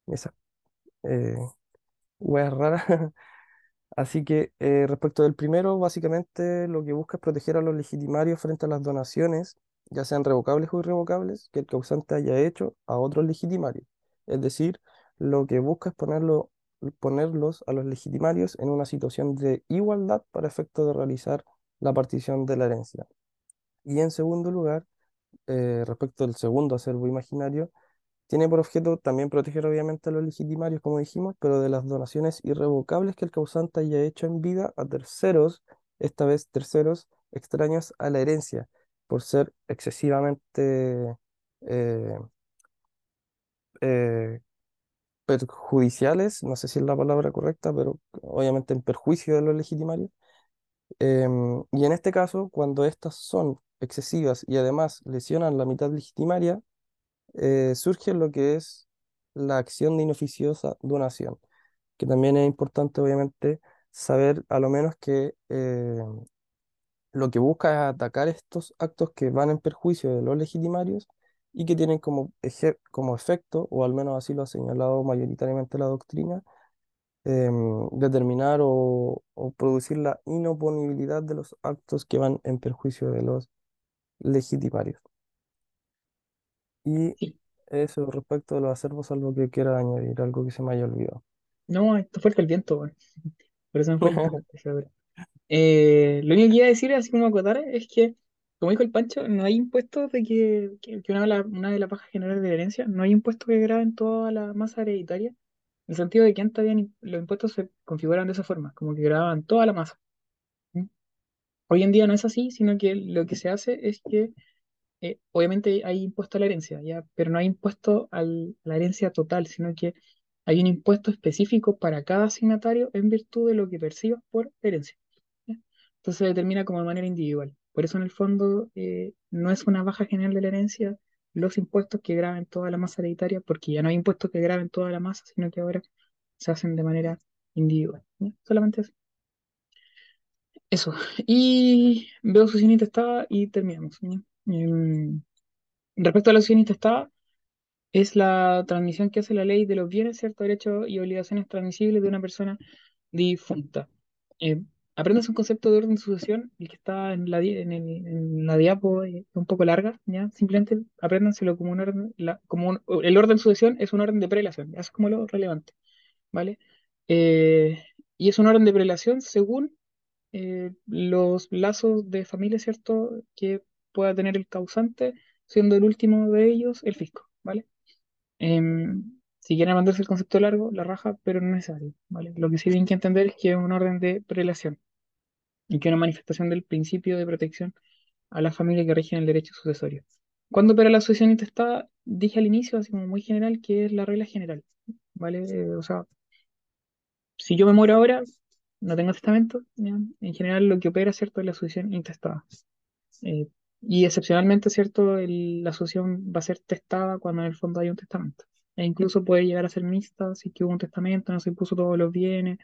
esas eh, raras. Así que eh, respecto del primero, básicamente lo que busca es proteger a los legitimarios frente a las donaciones, ya sean revocables o irrevocables, que el causante haya hecho a otros legitimarios. Es decir, lo que busca es ponerlo, ponerlos a los legitimarios en una situación de igualdad para efecto de realizar la partición de la herencia. Y en segundo lugar, eh, respecto del segundo acervo imaginario, tiene por objeto también proteger obviamente a los legitimarios, como dijimos, pero de las donaciones irrevocables que el causante haya hecho en vida a terceros, esta vez terceros extraños a la herencia, por ser excesivamente eh, eh, perjudiciales, no sé si es la palabra correcta, pero obviamente en perjuicio de los legitimarios. Em, y en este caso, cuando estas son excesivas y además lesionan la mitad legitimaria, eh, surge lo que es la acción de inoficiosa donación, que también es importante, obviamente, saber a lo menos que eh, lo que busca es atacar estos actos que van en perjuicio de los legitimarios y que tienen como, eje- como efecto, o al menos así lo ha señalado mayoritariamente la doctrina, em, determinar o, o producir la inoponibilidad de los actos que van en perjuicio de los legitimarios. Y Sí. eso respecto de los acervos, algo que quiera añadir, algo que se me haya olvidado. No, esto fue el viento, weón. Por eso me fue el viento. Eh, lo único que iba a decir, así como acotar, es que, como dijo el Pancho, no hay impuestos de que, una, de las bajas generales de herencia, no hay impuestos que graben toda la masa hereditaria, en el sentido de que antes habían, los impuestos se configuran de esa forma, como que grababan toda la masa. Hoy en día no es así, sino que lo que se hace es que eh, obviamente hay impuesto a la herencia, ¿ya? Pero no hay impuesto a la herencia total, sino que hay un impuesto específico para cada asignatario en virtud de lo que percibas por herencia. Entonces se determina como de manera individual. Por eso en el fondo eh, no es una baja general de la herencia los impuestos que graben toda la masa hereditaria, porque ya no hay impuestos que graben toda la masa, sino que ahora se hacen de manera individual. Solamente eso. Eso. Y veo su siguiente estaba y terminamos. Em, respecto a la acción intestada, es la transmisión que hace la ley de los bienes, ciertos derechos y obligaciones transmisibles de una persona difunta. Eh, aprendes un concepto de orden de sucesión, el que está en la, diapo, eh, un poco larga, ¿ya? Simplemente apréndanselo como un orden, como un- el orden de sucesión es un orden de prelación, eso es como lo relevante, ¿vale? Eh, y es un orden de prelación según eh, los lazos de familia, ¿cierto? Que pueda tener el causante, siendo el último de ellos el fisco, ¿vale? Si quieren mandarse el concepto largo, la raja, pero no es necesario. Lo que sí tienen que entender es que es un orden de prelación y que es una manifestación del principio de protección a la familia que rige el derecho sucesorio. Cuando opera la sucesión intestada, dije al inicio, así como muy general, que es la regla general, ¿vale? Eh, o sea, si yo me muero ahora, no tengo testamento. En general lo que opera, ¿cierto?, es la sucesión intestada. Eh, y excepcionalmente, ¿cierto?, la sucesión va a ser testada cuando en el fondo hay un testamento. E incluso puede llegar a ser mixta si que hubo un testamento, no se impuso todos los bienes,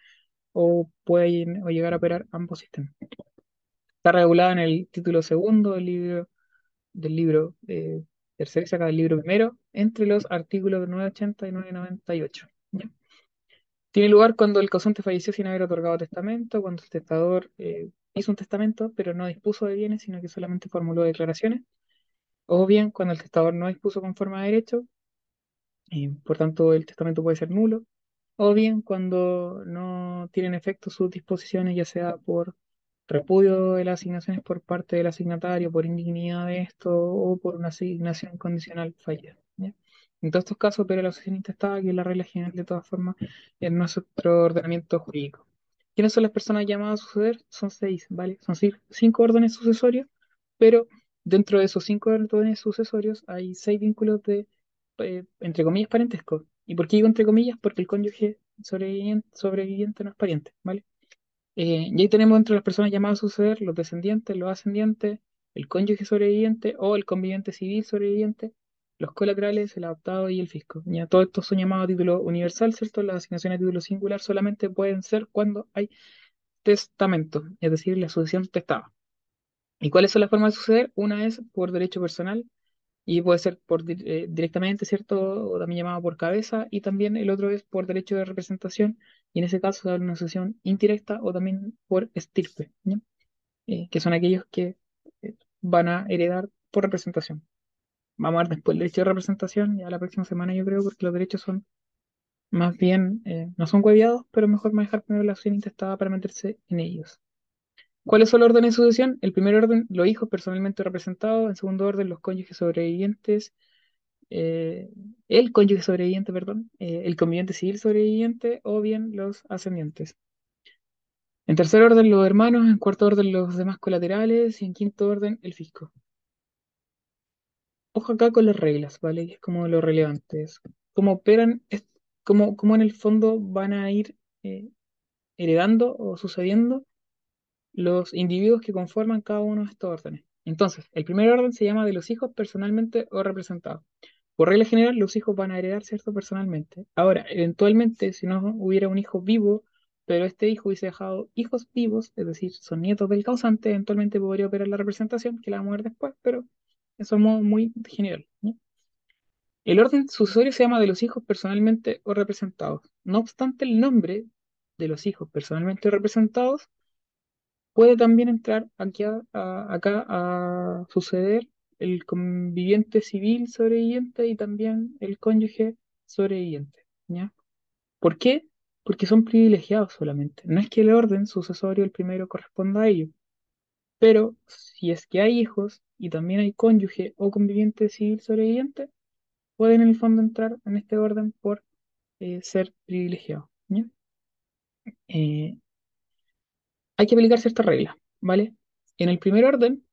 o puede o llegar a operar ambos sistemas. Está regulada en el título segundo del libro, del libro eh, tercero y saca del libro primero, entre los artículos 980 y 998. ¿ya? Tiene lugar cuando el causante falleció sin haber otorgado testamento, cuando el testador eh, hizo un testamento, pero no dispuso de bienes, sino que solamente formuló declaraciones, o bien cuando el testador no dispuso conforme a derecho, por tanto el testamento puede ser nulo, o bien cuando no tienen efecto sus disposiciones, ya sea por repudio de las asignaciones por parte del asignatario, por indignidad de esto o por una asignación condicional fallida. En todos estos casos opera la asociación intestada, que es la regla general de todas formas en nuestro ordenamiento jurídico. ¿Quiénes son las personas llamadas a suceder? Son seis, ¿vale? Son ci- cinco órdenes sucesorios, pero dentro de esos cinco órdenes sucesorios hay seis vínculos de, eh, entre comillas, parentesco. ¿Y por qué digo entre comillas? Porque el cónyuge sobreviviente, no es pariente, ¿vale? Eh, y ahí tenemos entre las personas llamadas a suceder los descendientes, los ascendientes, el cónyuge sobreviviente o el conviviente civil sobreviviente, los colaterales, el adoptado y el fisco. Ya todos estos son llamados a título universal, ¿cierto? Las asignaciones a título singular solamente pueden ser cuando hay testamento, es decir, la sucesión testada. ¿Y cuáles son las formas de suceder? Una es por derecho personal y puede ser por eh, directamente, ¿cierto? O también llamado por cabeza, y también el otro es por derecho de representación, y en ese caso una sucesión indirecta o también por estirpe. Eh, que son aquellos que eh, van a heredar por representación. Vamos a ver después el derecho de representación, ya la próxima semana yo creo, porque los derechos son más bien, no son hueviados, pero mejor manejar primero la sucesión intestada para meterse en ellos. ¿Cuáles son los órdenes de sucesión? El primer orden, los hijos personalmente representados. En segundo orden, los cónyuges sobrevivientes. eh, el cónyuge sobreviviente, perdón. eh, el conviviente civil sobreviviente o bien los ascendientes. En tercer orden, los hermanos. En cuarto orden, los demás colaterales. Y en quinto orden, el fisco. Ojo acá con las reglas, ¿vale? Que es como lo relevante. Es cómo operan, es como, como en el fondo van a ir eh, heredando o sucediendo los individuos que conforman cada uno de estos órdenes. Entonces, el primer orden se llama de los hijos personalmente o representados. Por regla general, los hijos van a heredar, ¿cierto? Personalmente. Ahora, eventualmente, si no hubiera un hijo vivo, pero este hijo hubiese dejado hijos vivos, es decir, son nietos del causante, eventualmente podría operar la representación, que la vamos a ver después, pero eso es muy general. El orden sucesorio se llama de los hijos personalmente o representados. No obstante, el nombre de los hijos personalmente representados puede también entrar aquí a- acá a suceder el conviviente civil sobreviviente y también el cónyuge sobreviviente. ¿Por qué? Porque son privilegiados solamente. No es que el orden sucesorio, el primero, corresponda a ellos, pero si es que hay hijos y también hay cónyuge o conviviente civil sobreviviente, pueden en el fondo entrar en este orden por eh, ser privilegiados, ¿ya? Eh, hay que aplicar ciertas reglas, ¿vale? En el primer orden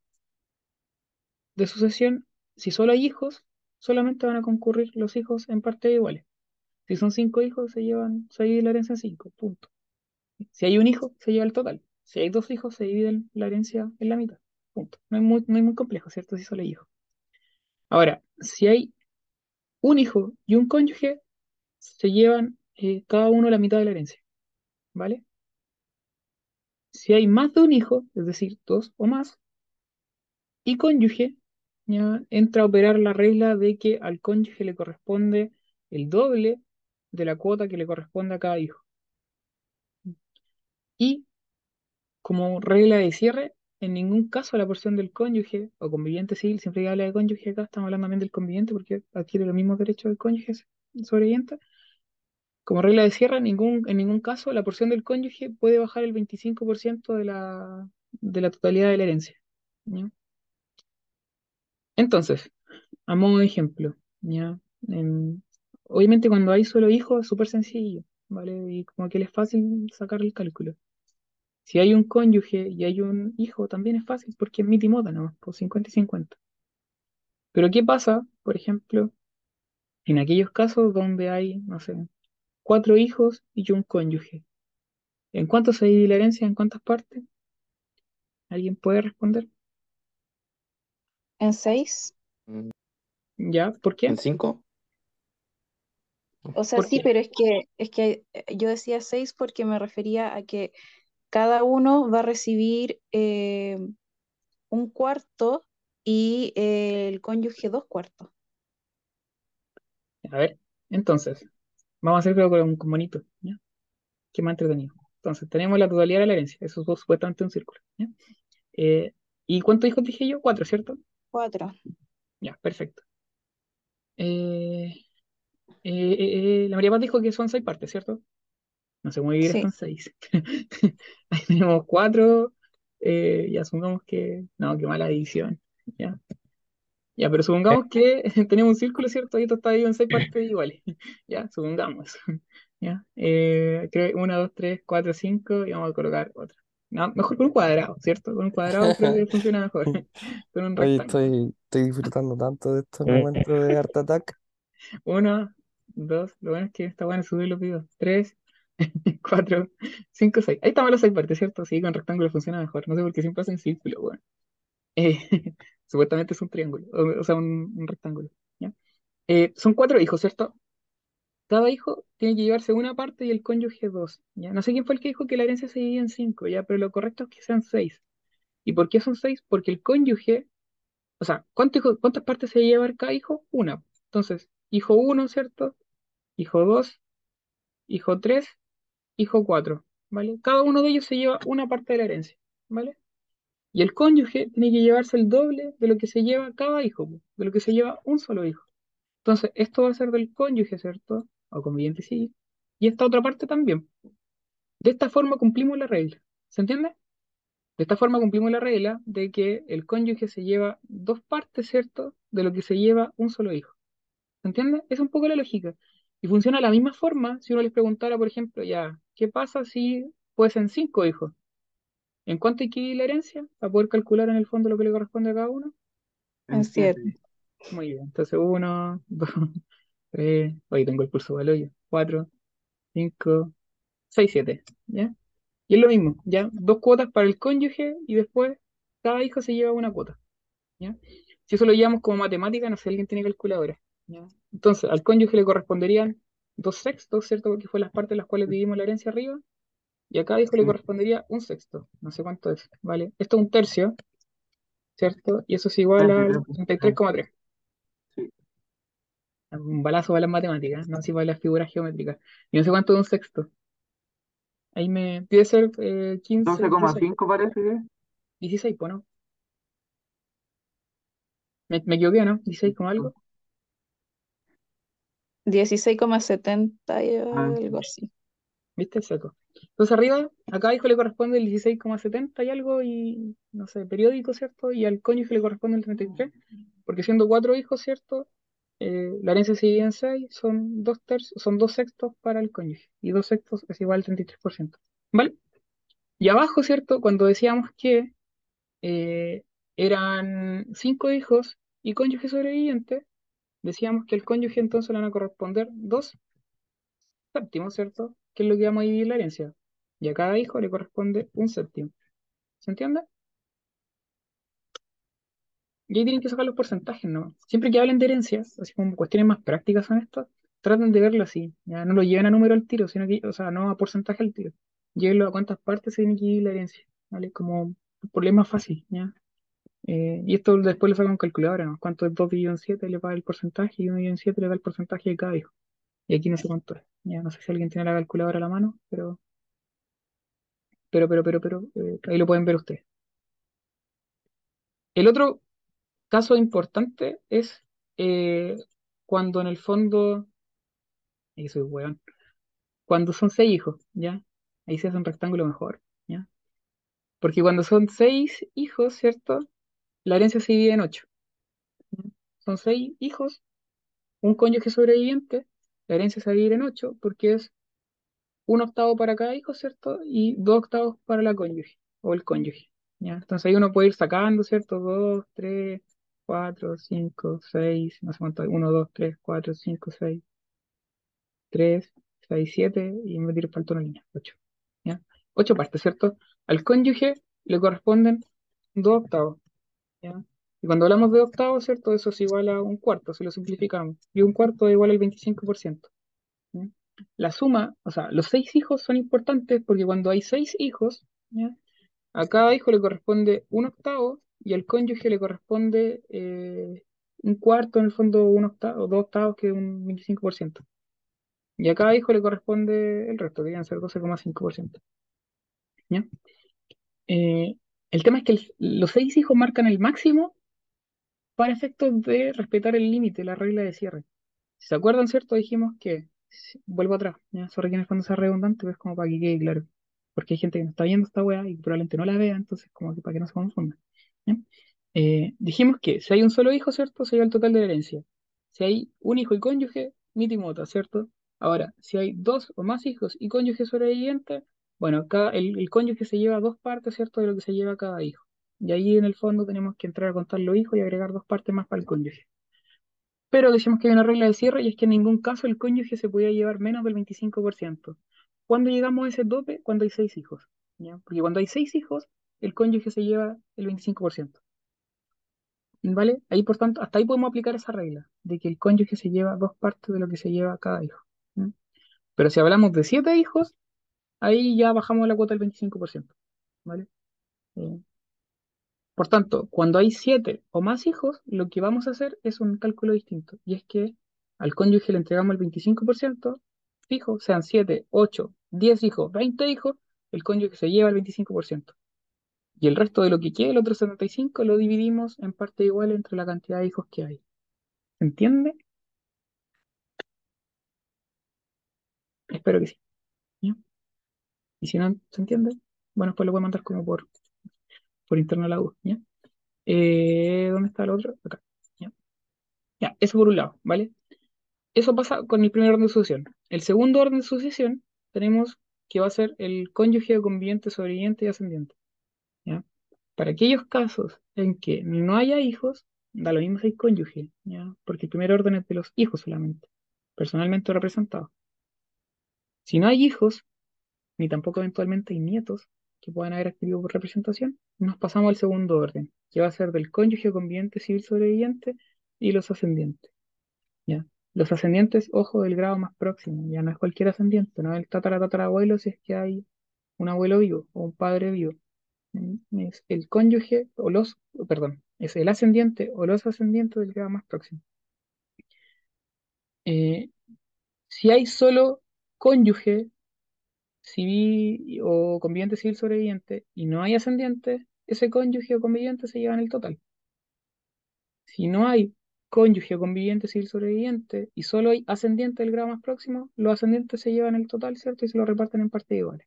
de sucesión, si solo hay hijos, solamente van a concurrir los hijos en partes iguales. Si son cinco hijos, se llevan, se divide la herencia en cinco, punto. Si hay un hijo, se lleva el total. Si hay dos hijos, se divide la herencia en la mitad, punto. No es muy, no es muy complejo, ¿cierto? Si solo hay hijos. Ahora, si hay un hijo y un cónyuge, se llevan eh, cada uno la mitad de la herencia, ¿vale? Si hay más de un hijo, es decir, dos o más, y cónyuge, ya entra a operar la regla de que al cónyuge le corresponde el doble de la cuota que le corresponde a cada hijo. Y como regla de cierre, en ningún caso la porción del cónyuge o conviviente civil, siempre que habla de cónyuge acá, estamos hablando también del conviviente porque adquiere los mismos derechos del cónyuge sobreviviente. Como regla de cierre, en ningún, en ningún caso la porción del cónyuge puede bajar el 25% de la, de la totalidad de la herencia. Entonces, a modo de ejemplo, ¿ya? Obviamente cuando hay solo hijos es súper sencillo, ¿vale? Y como que es fácil sacar el cálculo. Si hay un cónyuge y hay un hijo, también es fácil porque es miti moda nomás, por 50 y 50. Pero ¿qué pasa, por ejemplo, en aquellos casos donde hay, no sé, cuatro hijos y un cónyuge? ¿En cuánto se divide la herencia? ¿En cuántas partes? ¿Alguien puede responder? En seis. ¿Ya? ¿Por qué? ¿En cinco? O sea, ¿Por sí, qué? pero es que, es que eh, yo decía seis porque me refería a que cada uno va a recibir eh, un cuarto y eh, el cónyuge dos cuartos. A ver, entonces, vamos a hacer creo que un con bonito, ¿ya? Que más entretenido. Entonces, tenemos la totalidad de la herencia, eso es supuestamente un círculo, ¿ya? Eh, ¿y cuántos hijos dije yo? Cuatro, ¿cierto? Cuatro. Ya, perfecto. Eh, eh, eh, eh, la María Paz dijo que son seis partes, ¿cierto? No sé cómo dividir Sí. esto en seis. Ahí tenemos cuatro. y asumamos que. No, qué mala división. Ya. Ya, pero supongamos que tenemos un círculo, ¿cierto? Y esto está dividido en seis partes iguales. Ya, supongamos. Ya. Eh, creo que una, dos, tres, cuatro, cinco. Y vamos a colocar otra. No, mejor con un cuadrado, ¿cierto? Con un cuadrado creo que funciona mejor. Con un Oye, rectángulo. estoy, estoy disfrutando tanto de estos momentos de Art Attack. Uno, dos, lo bueno es que está bueno subir los videos. Tres, cuatro, cinco, seis. Ahí estamos las seis partes, ¿cierto? Sí, con rectángulo funciona mejor. No sé por qué siempre hacen círculo, bueno. Eh, supuestamente es un triángulo, o, sea, un, rectángulo. Eh, son cuatro hijos, ¿cierto? Cada hijo tiene que llevarse una parte y el cónyuge dos. ¿ya? No sé quién fue el que dijo que la herencia se divide en cinco, ¿ya? Pero lo correcto es que sean seis. ¿Y por qué son seis? Porque el cónyuge, o sea, ¿cuántos hijos- ¿cuántas partes se lleva cada hijo? Una. Entonces, hijo uno, ¿cierto? Hijo dos, hijo tres, hijo cuatro, ¿vale? Cada uno de ellos se lleva una parte de la herencia, ¿vale? Y el cónyuge tiene que llevarse el doble de lo que se lleva cada hijo, de lo que se lleva un solo hijo. Entonces, esto va a ser del cónyuge, ¿cierto? O conviviente sí. Y esta otra parte también. De esta forma cumplimos la regla. ¿Se entiende? De esta forma cumplimos la regla de que el cónyuge se lleva dos partes, ¿cierto? De lo que se lleva un solo hijo. ¿Se entiende? Es un poco la lógica. Y funciona de la misma forma si uno les preguntara, por ejemplo, ya, ¿qué pasa si fuesen cinco hijos? ¿En cuánto equivale la herencia? Para poder calcular en el fondo lo que le corresponde a cada uno. En siete. Muy bien. Entonces, uno, dos, tres, hoy tengo el pulso al hoyo. Cuatro, cinco, seis, siete. ¿Ya? Y es lo mismo, ¿ya? Dos cuotas para el cónyuge y después cada hijo se lleva una cuota. ¿Ya? Si eso lo llevamos como matemática, no sé, alguien tiene calculadora. ¿ya? Entonces, al cónyuge le corresponderían dos sextos, ¿cierto? Porque fue las partes en las cuales dividimos la herencia arriba. Y a cada hijo le Sí. correspondería un sexto. No sé cuánto es, ¿vale? Esto es un tercio, ¿cierto? Y eso es igual a 33,3. 33,3. Sí. Un balazo para las matemáticas, no así para las figuras geométricas. Y no sé cuánto es un sexto. Ahí me. Debe ser eh, 15, 16, 12,5 parece que. 16, pues, ¿no? Me, me equivoqué, ¿no? 16 con algo. 16,70 y Ah, algo así. ¿Viste? Seco. Entonces arriba, a cada hijo le corresponde el 16,70 y algo, y no sé, periódico, ¿cierto? Y al cónyuge le corresponde el 33, porque siendo cuatro hijos, ¿cierto? Eh, la herencia se en seis, son dos tercios, son dos sextos para el cónyuge, y dos sextos es igual al 33%. ¿Vale? Y abajo, ¿cierto? Cuando decíamos que eh, eran cinco hijos y cónyuge sobreviviente, decíamos que al cónyuge entonces le van a corresponder dos séptimos, ¿cierto? Que es lo que vamos a dividir la herencia. Y a cada hijo le corresponde un séptimo. ¿Se entiende? Y ahí tienen que sacar los porcentajes, ¿no? Siempre que hablen de herencias, así como cuestiones más prácticas son estas, traten de verlo así. Ya no lo lleven a número al tiro, sino que, o sea, no a porcentaje al tiro. Llévenlo a cuántas partes se tiene que dividir la herencia, ¿vale? Como ley más fácil, ¿ya? Eh, y esto después lo sacan con calculadora, ¿no? ¿Cuánto es 2 dividido en 7? Le da el porcentaje y 1 dividido en 7 le da el porcentaje de cada hijo. Y aquí no sé cuánto es. Ya no sé si alguien tiene la calculadora a la mano, pero, pero, pero, pero, pero, eh, ahí lo pueden ver ustedes. El otro caso importante es eh, cuando en el fondo, ahí soy weón, cuando son seis hijos, ¿ya? Ahí se hace un rectángulo mejor, ¿ya? Porque cuando son seis hijos, ¿cierto? La herencia se divide en ocho. Son seis hijos, un cónyuge sobreviviente, la herencia se en ocho porque es un octavo para cada hijo, ¿cierto? Y dos octavos para la cónyuge o el cónyuge, ¿ya? Entonces ahí uno puede ir sacando, ¿cierto? Dos, tres, cuatro, cinco, seis, no sé cuánto, uno, dos, tres, cuatro, cinco, seis, tres, seis, siete, y me tiro falta una línea, ocho, ¿ya? Ocho partes, ¿cierto? Al cónyuge le corresponden dos octavos, ¿ya? Y cuando hablamos de octavos, ¿cierto? Eso es igual a un cuarto, si lo simplificamos. Y un cuarto es igual al 25%. ¿ya? La suma, o sea, los seis hijos son importantes porque cuando hay seis hijos, ¿ya? A cada hijo le corresponde un octavo y al cónyuge le corresponde eh, un cuarto, en el fondo un octavo, dos octavos, que es un 25%. Y a cada hijo le corresponde el resto, que deben ser 12,5%. ¿ya? Eh, el tema es que el- los seis hijos marcan el máximo para efectos de respetar el límite, la regla de cierre. Si se acuerdan, ¿cierto? Dijimos que, vuelvo atrás, ya, sorry que sea redundante, pero como para que quede claro. Porque hay gente que no está viendo esta weá y probablemente no la vea, entonces como que para que no se confunda. Eh, dijimos que si hay un solo hijo, ¿cierto? Se lleva el total de la herencia. Si hay un hijo y cónyuge, mita y mota, ¿cierto? Ahora, si hay dos o más hijos y cónyuge sobreviviente, bueno, cada, el cónyuge se lleva dos partes, ¿cierto? De lo que se lleva cada hijo. Y ahí en el fondo tenemos que entrar a contar los hijos y agregar dos partes más para el cónyuge. Pero decimos que hay una regla de cierre y es que en ningún caso el cónyuge se podía llevar menos del 25%. ¿Cuándo llegamos a ese tope? Cuando hay seis hijos. ¿ya? Porque cuando hay seis hijos, el cónyuge se lleva el 25%. ¿Vale? Ahí, por tanto, hasta ahí podemos aplicar esa regla, de que el cónyuge se lleva dos partes de lo que se lleva cada hijo. Pero si hablamos de siete hijos, ahí ya bajamos la cuota del 25%. ¿Vale? Eh, por tanto, cuando hay siete o más hijos, lo que vamos a hacer es un cálculo distinto. Y es que al cónyuge le entregamos el 25% fijo, sean 7, 8, 10 hijos, 20 hijos, el cónyuge se lleva el 25%. Y el resto de lo que quede, el otro 75, lo dividimos en parte igual entre la cantidad de hijos que hay. ¿Se entiende? Espero que sí. Y si no se entiende, bueno, pues lo voy a mandar como por, por interno a la U. ¿ya? Eh, ¿dónde está el otro? Acá. ¿ya? Ya, eso por un lado, ¿vale? Eso pasa con el primer orden de sucesión. El segundo orden de sucesión tenemos que va a ser el cónyuge conviviente, sobreviviente y ascendiente. ¿ya? Para aquellos casos en que no haya hijos, da lo mismo si hay cónyuge, ¿ya? Porque el primer orden es de los hijos solamente, personalmente representados. Si no hay hijos, ni tampoco eventualmente hay nietos que puedan haber adquirido por representación, nos pasamos al segundo orden, que va a ser del cónyuge conviviente civil sobreviviente y los ascendientes. ¿ya? Los ascendientes, ojo, del grado más próximo, ya no es cualquier ascendiente, no es el tatara si es que hay un abuelo vivo o un padre vivo. Mm, Es el cónyuge o los, perdón, es el ascendiente o los ascendientes del grado más próximo. Eh, si hay solo cónyuge civil o conviviente civil sobreviviente y no hay ascendiente, ese cónyuge o conviviente se lleva en el total. Si no hay cónyuge o conviviente civil sobreviviente y solo hay ascendiente del grado más próximo, los ascendientes se llevan el total, ¿cierto? Y se lo reparten en partes iguales.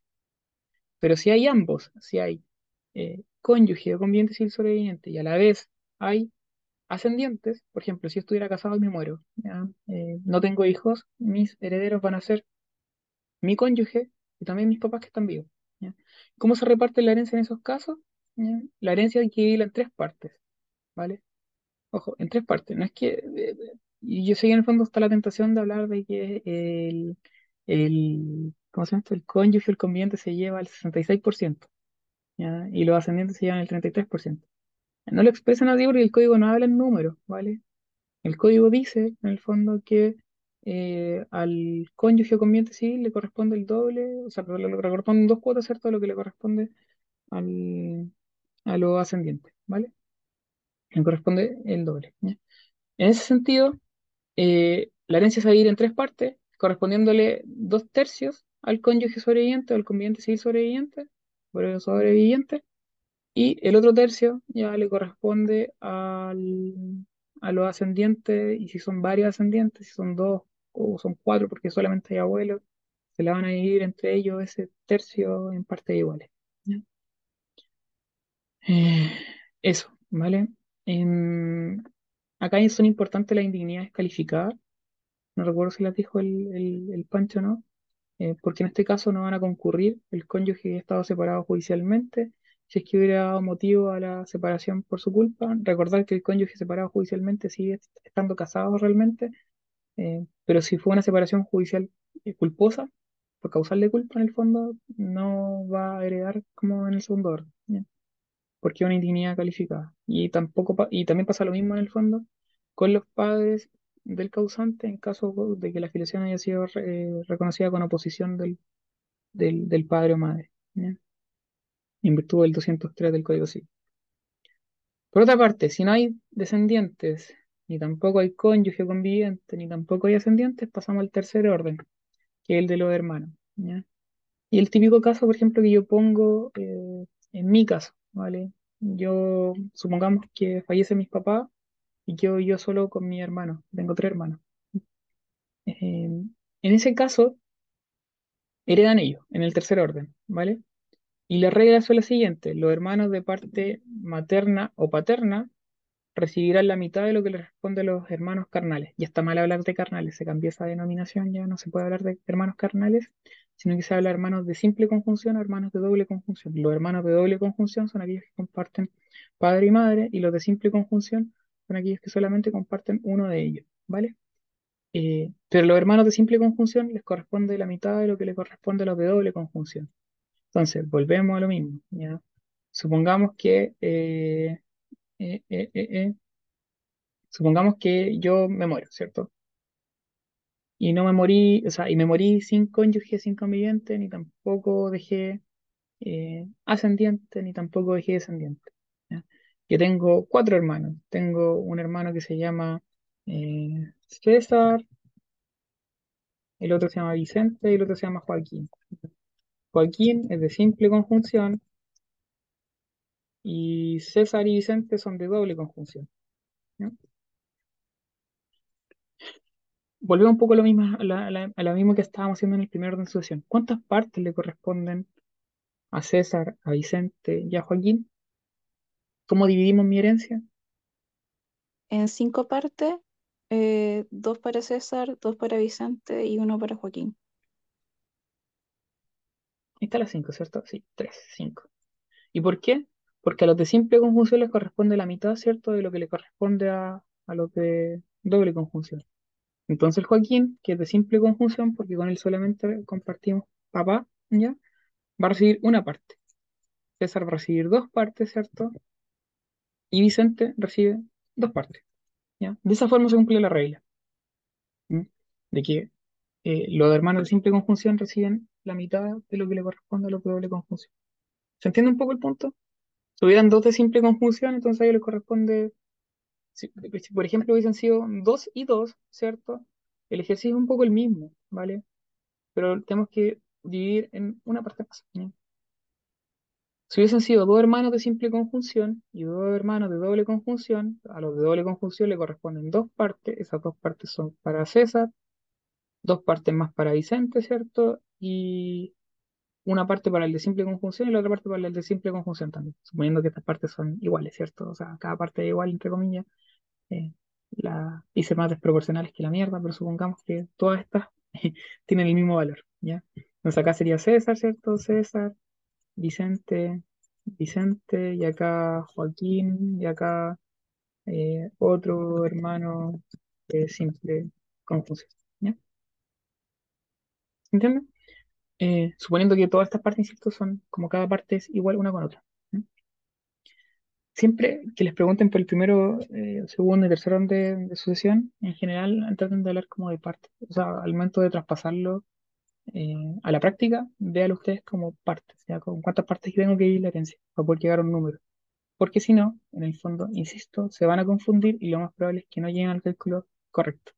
Pero si hay ambos, si hay eh, cónyuge o conviviente civil sobreviviente y a la vez hay ascendientes, por ejemplo, si estuviera casado y me muero. Eh, no tengo hijos, mis herederos van a ser mi cónyuge y también mis papás que están vivos. ¿Cómo se reparte la herencia en esos casos? ¿Ya? La herencia hay que dividirla en tres partes, ¿vale? Ojo, en tres partes. No es que. eh, yo sé que en el fondo está la tentación de hablar de que el, el, ¿cómo se llama esto? El cónyuge, el conviviente se lleva el 66%, ¿ya? Y los ascendientes se llevan el 33%. No lo expresan así porque el código no habla en números, ¿vale? El código dice, en el fondo, que eh, al cónyuge o conviviente civil le corresponde el doble, o sea, le corresponden dos cuotas, ¿cierto? Lo que le corresponde al, a los ascendientes, ¿vale? Le corresponde el doble. En ese sentido, eh, la herencia se va a dividir en tres partes, correspondiéndole dos tercios al cónyuge sobreviviente o al conviviente civil sobreviviente, sobreviviente, y el otro tercio ya le corresponde al, a los ascendientes, y si son varios ascendientes, si son dos o son cuatro, porque solamente hay abuelos, se le van a dividir entre ellos ese tercio en partes iguales. Eh, eso, ¿vale? Em, acá son importantes las indignidades calificadas. No recuerdo si las dijo el, el, el Pancho o no, eh, porque en este caso no van a concurrir el cónyuge que ha estado separado judicialmente. Si es que hubiera dado motivo a la separación por su culpa, recordar que el cónyuge separado judicialmente sigue estando casado realmente, eh, pero si fue una separación judicial eh, culposa, por causal de culpa en el fondo, no va a heredar como en el segundo orden. Porque es una indignidad calificada. Y tampoco y también pasa lo mismo en el fondo con los padres del causante en caso de que la filiación haya sido re- reconocida con oposición del, del, del padre o madre. En virtud del 203 del Código Civil. Por otra parte, si no hay descendientes, ni tampoco hay cónyuge conviviente, ni tampoco hay ascendientes, pasamos al tercer orden, que es el de los hermanos. Y el típico caso, por ejemplo, que yo pongo eh, en mi caso, ¿vale? Yo, supongamos que fallecen mis papás y quedo yo solo con mi hermano, tengo tres hermanos. eh, en ese caso, heredan ellos, en el tercer orden, ¿vale? Y las reglas son las siguientes. Los hermanos de parte materna o paterna recibirán la mitad de lo que les responde a los hermanos carnales. Ya está mal hablar de carnales, se cambió esa denominación, ya no se puede hablar de hermanos carnales, sino que se habla de hermanos de simple conjunción o hermanos de doble conjunción. Los hermanos de doble conjunción son aquellos que comparten padre y madre, y los de simple conjunción son aquellos que solamente comparten uno de ellos, ¿vale? Eh, pero los hermanos de simple conjunción les corresponde la mitad de lo que le corresponde a los de doble conjunción. Entonces, volvemos a lo mismo, ¿ya? Supongamos que eh, eh, eh, eh, supongamos que yo me muero, ¿cierto? Y no me morí, o sea, y me morí sin cónyuge, sin conviviente, ni tampoco dejé ascendiente, ni tampoco dejé descendiente. Yo tengo cuatro hermanos. Tengo un hermano que se llama César, el otro se llama Vicente y el otro se llama Joaquín. Joaquín es de simple conjunción y César y Vicente son de doble conjunción. Volvemos un poco a lo mismo, a la, a la- a lo mismo que estábamos haciendo en el primer orden de sucesión. ¿Cuántas partes le corresponden a César, a Vicente y a Joaquín? ¿Cómo dividimos mi herencia? En cinco partes, eh, dos para César, dos para Vicente y uno para Joaquín. Ahí está las cinco, ¿cierto? Sí, tres, cinco. ¿Y por qué? Porque a los de simple conjunción les corresponde la mitad, ¿cierto? De lo que le corresponde a, a los de doble conjunción. Entonces Joaquín, que es de simple conjunción, porque con él solamente compartimos papá, ¿ya? Va a recibir una parte. César va a recibir dos partes, ¿cierto? Y Vicente recibe dos partes, ¿ya? De esa forma se cumple la regla. De que eh, los hermanos de simple conjunción reciben la mitad de lo que le corresponde a los de doble conjunción. ¿Se entiende un poco el punto? Si hubieran dos de simple conjunción, entonces a ellos les corresponde, si, por ejemplo hubiesen sido dos y dos, ¿cierto? El ejercicio es un poco el mismo, ¿vale? Pero tenemos que dividir en una parte más. Si hubiesen sido dos hermanos de simple conjunción y dos hermanos de doble conjunción, a los de doble conjunción le corresponden dos partes, esas dos partes son para César, dos partes más para Vicente, ¿cierto? Y una parte para el de simple conjunción y la otra parte para el de simple conjunción también, suponiendo que estas partes son iguales, ¿cierto? O sea, cada parte es igual, entre comillas. Eh, la hice más desproporcionales que la mierda, pero supongamos que todas estas tienen el mismo valor, ¿ya? Entonces acá sería César, ¿cierto? César, Vicente, Vicente, y acá Joaquín, y acá eh, otro hermano de simple conjunción, ¿ya? ¿Entiendes? Eh, suponiendo que todas estas partes, insisto, son como cada parte es igual una con otra. Siempre que les pregunten por el primero, eh, segundo y tercer orden de, sucesión, en general traten de hablar como de partes. O sea, al momento de traspasarlo eh, a la práctica, véanlo ustedes como partes, ya con cuántas partes tengo que dividir la herencia para poder llegar a un número. Porque si no, en el fondo, insisto, se van a confundir y lo más probable es que no lleguen al cálculo correcto.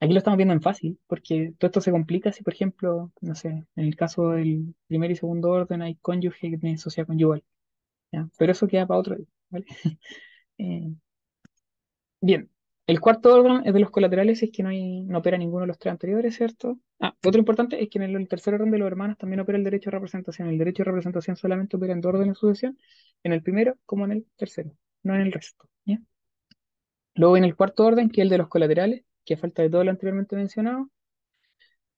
Aquí lo estamos viendo en fácil, porque todo esto se complica si, por ejemplo, no sé, en el caso del primer y segundo orden hay cónyuge que tiene sociedad conyugal, ¿ya? Pero eso queda para otro día. Eh, bien, el cuarto orden es de los colaterales, es que no, hay, no opera ninguno de los tres anteriores, ¿cierto? Ah, otro importante es que en el, tercer orden de los hermanos también opera el derecho de representación. El derecho de representación solamente opera en dos órdenes de sucesión, en el primero como en el tercero, no en el resto. Luego en el cuarto orden, que es el de los colaterales, que a falta de todo lo anteriormente mencionado,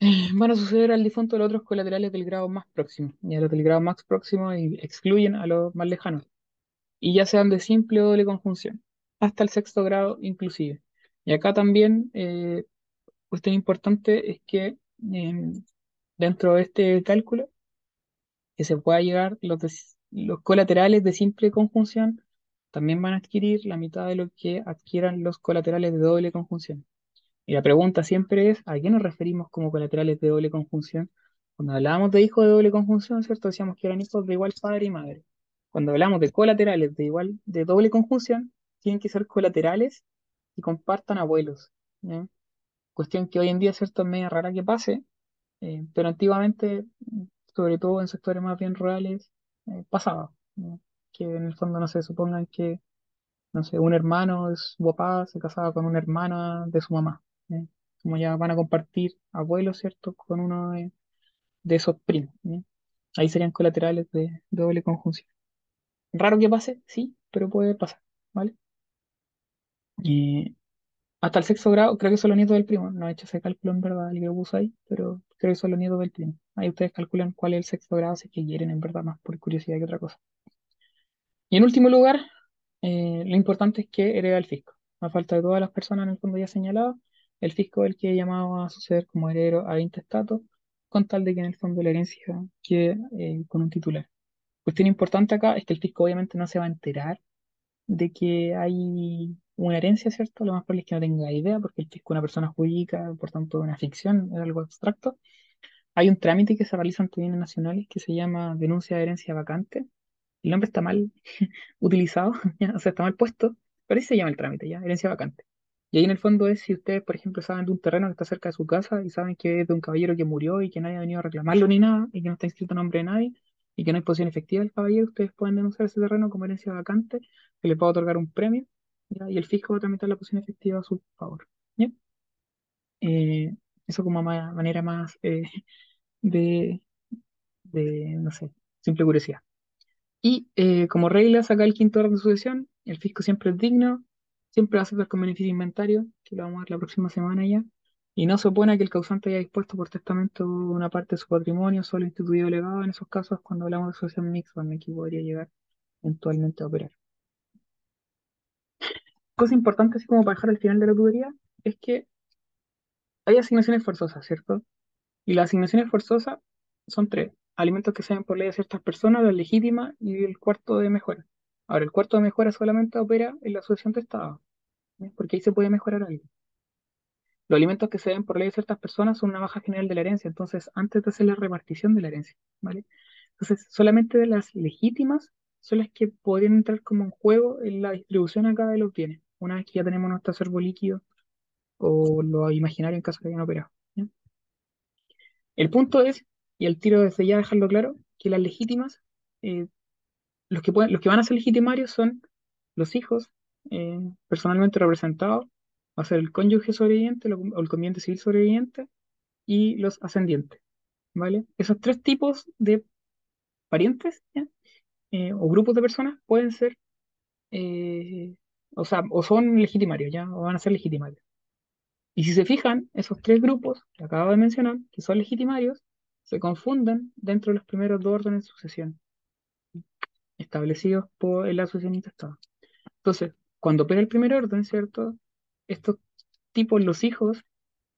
eh, van a suceder al difunto los otros colaterales del grado más próximo. Y a los del grado más próximo excluyen a los más lejanos. Y ya sean de simple o doble conjunción, hasta el sexto grado inclusive. Y acá también, eh, cuestión importante es que eh, dentro de este cálculo, que se pueda llegar, los, los colaterales de simple conjunción también van a adquirir la mitad de lo que adquieran los colaterales de doble conjunción. Y la pregunta siempre es, ¿a qué nos referimos como colaterales de doble conjunción? Cuando hablábamos de hijos de doble conjunción, ¿cierto? Decíamos que eran hijos de igual padre y madre. Cuando hablamos de colaterales de igual, de doble conjunción, tienen que ser colaterales y compartan abuelos. Cuestión que hoy en día, ¿cierto? Es media rara que pase, eh, pero antiguamente, sobre todo en sectores más bien rurales, eh, pasaba. Que en el fondo no se supongan que no sé, un hermano de su papá se casaba con una hermana de su mamá. ¿Eh? como ya van a compartir abuelos, ¿cierto? Con uno de, de esos primos. ¿ya? Ahí serían colaterales de, doble conjunción. Raro que pase, sí, pero puede pasar, ¿vale? Hasta el sexto grado, creo que son los nietos del primo. No he hecho ese cálculo en verdad, el que puso ahí, pero creo que son los nietos del primo. Ahí ustedes calculan cuál es el sexto grado, si es que quieren en verdad más por curiosidad que otra cosa. Y en último lugar, eh, lo importante es que hereda el fisco. A falta de todas las personas en el fondo ya señaladas, el fisco el que llamado a suceder como heredero a intestato, con tal de que en el fondo la herencia quede eh, con un titular. Cuestión importante acá es que el fisco obviamente no se va a enterar de que hay una herencia, ¿cierto? Lo más probable es que no tenga idea, porque el fisco es una persona jurídica, por tanto, una ficción, es algo abstracto. Hay un trámite que se realiza ante bienes nacionales que se llama denuncia de herencia vacante. El nombre está mal utilizado, ¿ya? O sea, está mal puesto, pero ahí se llama el trámite, ¿ya? Herencia vacante. Y ahí en el fondo es si ustedes, por ejemplo, saben de un terreno que está cerca de su casa y saben que es de un caballero que murió y que nadie ha venido a reclamarlo ni nada, y que no está inscrito a nombre de nadie, y que no hay posición efectiva del caballero, ustedes pueden denunciar ese terreno como herencia vacante, que le pueda otorgar un premio. Y el fisco va a tramitar la posición efectiva a su favor, ¿ya? Eh, eso como ma- manera más eh, de, de, no sé, simple curiosidad. Y eh, como regla, saca el quinto orden de sucesión, el fisco siempre es digno, siempre va a aceptar con beneficio inventario, que lo vamos a ver la próxima semana ya, y no se opone a que el causante haya dispuesto por testamento una parte de su patrimonio solo instituido legado en esos casos cuando hablamos de sucesión mixta, donde aquí podría llegar eventualmente a operar. Cosa importante, así como para dejar al final de la tubería, es que hay asignaciones forzosas, ¿cierto? Y las asignaciones forzosas son tres. Alimentos que se den por ley a ciertas personas, la legítima y el cuarto de mejora. Ahora, el cuarto de mejora solamente opera en la sucesión de Porque ahí se puede mejorar algo. Los alimentos que se den por ley a ciertas personas son una baja general de la herencia, entonces antes de hacer la repartición de la herencia, ¿vale? Entonces, solamente de las legítimas son las que podrían entrar como en juego en la distribución acá de los bienes, una vez que ya tenemos nuestro acervo líquido o lo imaginario en caso de que hayan operado. El punto es, y el tiro desde ya dejarlo claro, que las legítimas, eh, los que pueden, los que van a ser legitimarios son los hijos eh, personalmente representados, va a ser el cónyuge sobreviviente o el conviviente civil sobreviviente y los ascendientes, ¿vale? Esos tres tipos de parientes. Eh, o grupos de personas pueden ser, eh, o sea, o son legitimarios, ¿ya? O van a ser legitimarios. Y si se fijan, esos tres grupos que acabo de mencionar, que son legitimarios, se confunden dentro de los primeros dos órdenes de sucesión establecidos por la sucesión intestada. Entonces, cuando opera el primer orden, ¿cierto? Estos tipos, los hijos,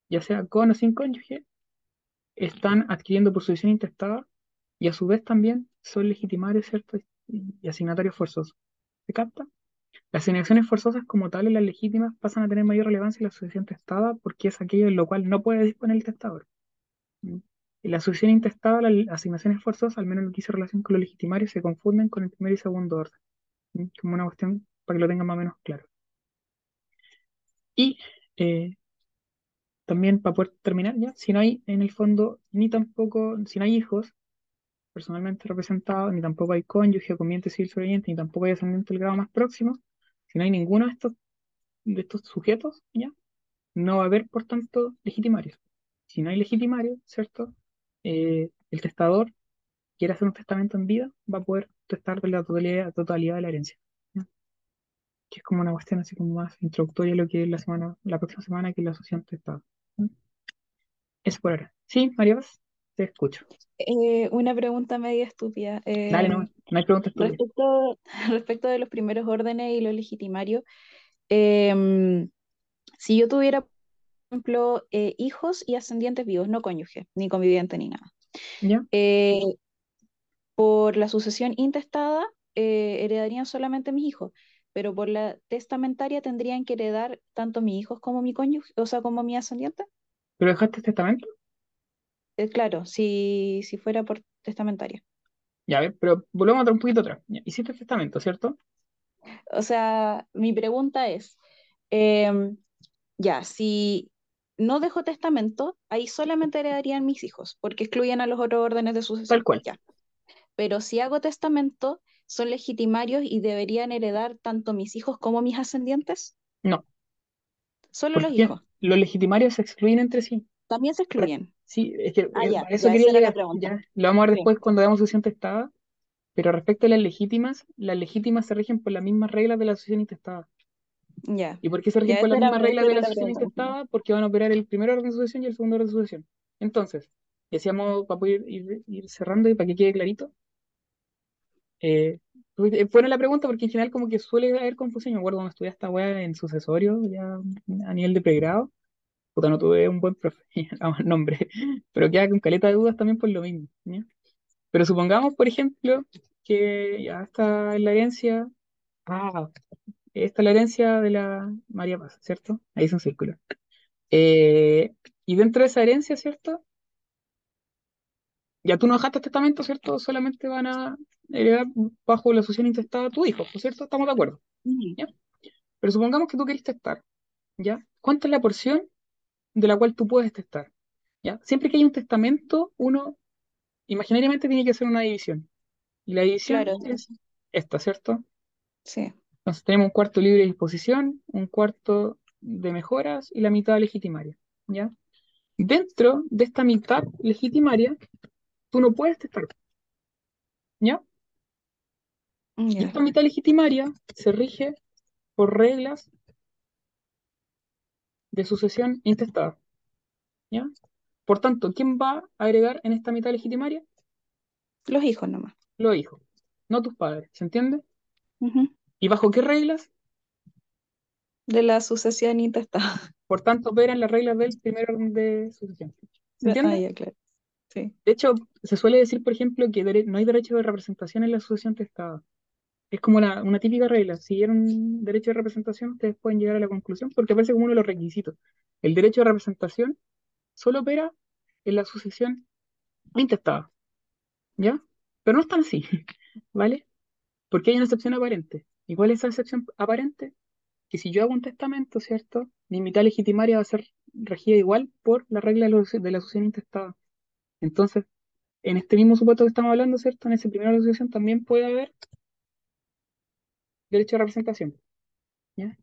ya sea con o sin cónyuge, están adquiriendo por sucesión intestada y a su vez también son legitimarios, ¿cierto? Y, y asignatarios forzosos. ¿Se capta? Las asignaciones forzosas como tales, las legítimas, pasan a tener mayor relevancia en la sucesión testada porque es aquello en lo cual no puede disponer el testador. ¿Mm? En la sucesión intestada, las asignaciones forzosas, al menos en lo que hizo relación con los legitimarios, se confunden con el primer y segundo orden. ¿Mm? Como una cuestión para que lo tengan más o menos claro. Y eh, también para poder terminar ya, si no hay en el fondo ni tampoco, si no hay hijos personalmente representados, ni tampoco hay cónyuge o conviviente civil sobreviviente, ni tampoco hay ascendiente del grado más próximo, si no hay ninguno de estos, de estos sujetos, ya, no va a haber, por tanto, legitimarios. Si no hay legitimarios, ¿cierto? Eh, el testador quiere hacer un testamento en vida, va a poder testar la totalidad, totalidad de la herencia. Que es como una cuestión así como más introductoria a lo que es la semana, la próxima semana, que es la asociación testada. ¿ya? Eso por ahora. Sí, María Paz, te escucho. Eh, una pregunta media estúpida. Dale, no, no hay preguntas respecto, respecto de los primeros órdenes y los legitimarios, em, si yo tuviera, por ejemplo, eh, hijos y ascendientes vivos, no cónyuge, ni conviviente, ni nada, ¿Ya? eh, por la sucesión intestada, eh, heredarían solamente mis hijos, pero por la testamentaria tendrían que heredar tanto mis hijos como mi cónyuge, o sea, como mi ascendiente. ¿Pero dejaste testamento? Eh, claro, si, si fuera por testamentaria. Ya, a ver, pero volvemos a un poquito atrás. Ya, Hiciste testamento, ¿cierto? O sea, mi pregunta es, em, ya, si no dejo testamento, ahí solamente heredarían mis hijos, porque excluyen a los otros órdenes de Tal sucesión. cual. Ya. Pero si hago testamento, ¿son legitimarios y deberían heredar tanto mis hijos como mis ascendientes? No. Solo ¿Por los hijos. los legitimarios se excluyen entre sí. También se excluyen. Sí, es que Ah, eh, ya, eso ya, quería llegar. pregunta. Ya, lo vamos a ver Sí. después cuando veamos sucesión testada. Pero respecto a las legítimas, las legítimas se rigen por las mismas reglas de la sucesión intestada. Ya. ¿Y por qué se rigen por las mismas reglas de la sucesión intestada? Porque van a operar el primer orden de sucesión y el segundo orden de sucesión. Entonces, decíamos, para poder ir, ir cerrando y para que quede clarito, eh, buena la pregunta porque en general como que suele haber confusión. Yo me acuerdo cuando estudié esta weá en sucesorio, ya a nivel de pregrado, puta, no tuve un buen profe, nombre, pero queda con caleta de dudas también por lo mismo. Pero supongamos, por ejemplo, que ya está en la herencia, ah, esta es la herencia de la María Paz, ¿cierto? Ahí es un círculo. Eh, y dentro de esa herencia, ¿cierto? Ya tú no dejaste testamento, ¿cierto? Solamente van a heredar bajo la sucesión intestada a tu hijo, ¿no es cierto? ¿Estamos de acuerdo? ¿Ya? Pero supongamos que tú querés testar, ¿ya? ¿Cuánta es la porción de la cual tú puedes testar? ¿Ya? Siempre que hay un testamento, uno imaginariamente tiene que hacer una división. Y la división Claro, es esta, ¿cierto? sí. Entonces tenemos un cuarto libre de disposición, un cuarto de mejoras y la mitad legitimaria, ¿ya? Dentro de esta mitad legitimaria, tú no puedes testar, ¿ya? Y Ya. esta mitad legitimaria se rige por reglas de sucesión intestada, ¿ya? Por tanto, ¿quién va a agregar en esta mitad legitimaria? Los hijos nomás. Los hijos, no tus padres, ¿se entiende? ¿Y bajo qué reglas? De la sucesión intestada. Por tanto, operan las reglas del primer orden de sucesión. ¿Se Ah, entiende? ya, claro. Sí. De hecho, se suele decir, por ejemplo, que no hay derecho de representación en la sucesión testada. Es como la- una típica regla. Si dieron derecho de representación, ustedes pueden llegar a la conclusión porque aparece como uno de los requisitos. El derecho de representación solo opera en la sucesión intestada. ¿Ya? Pero no es tan así, ¿vale? Porque hay una excepción aparente. ¿Y cuál es esa excepción aparente? Que si yo hago un testamento, ¿cierto? Mi mitad legitimaria va a ser regida igual por la regla de la suce- de la sucesión intestada. Entonces, en este mismo supuesto que estamos hablando, ¿cierto? En ese primer asociación también puede haber derecho de representación. ¿Ya?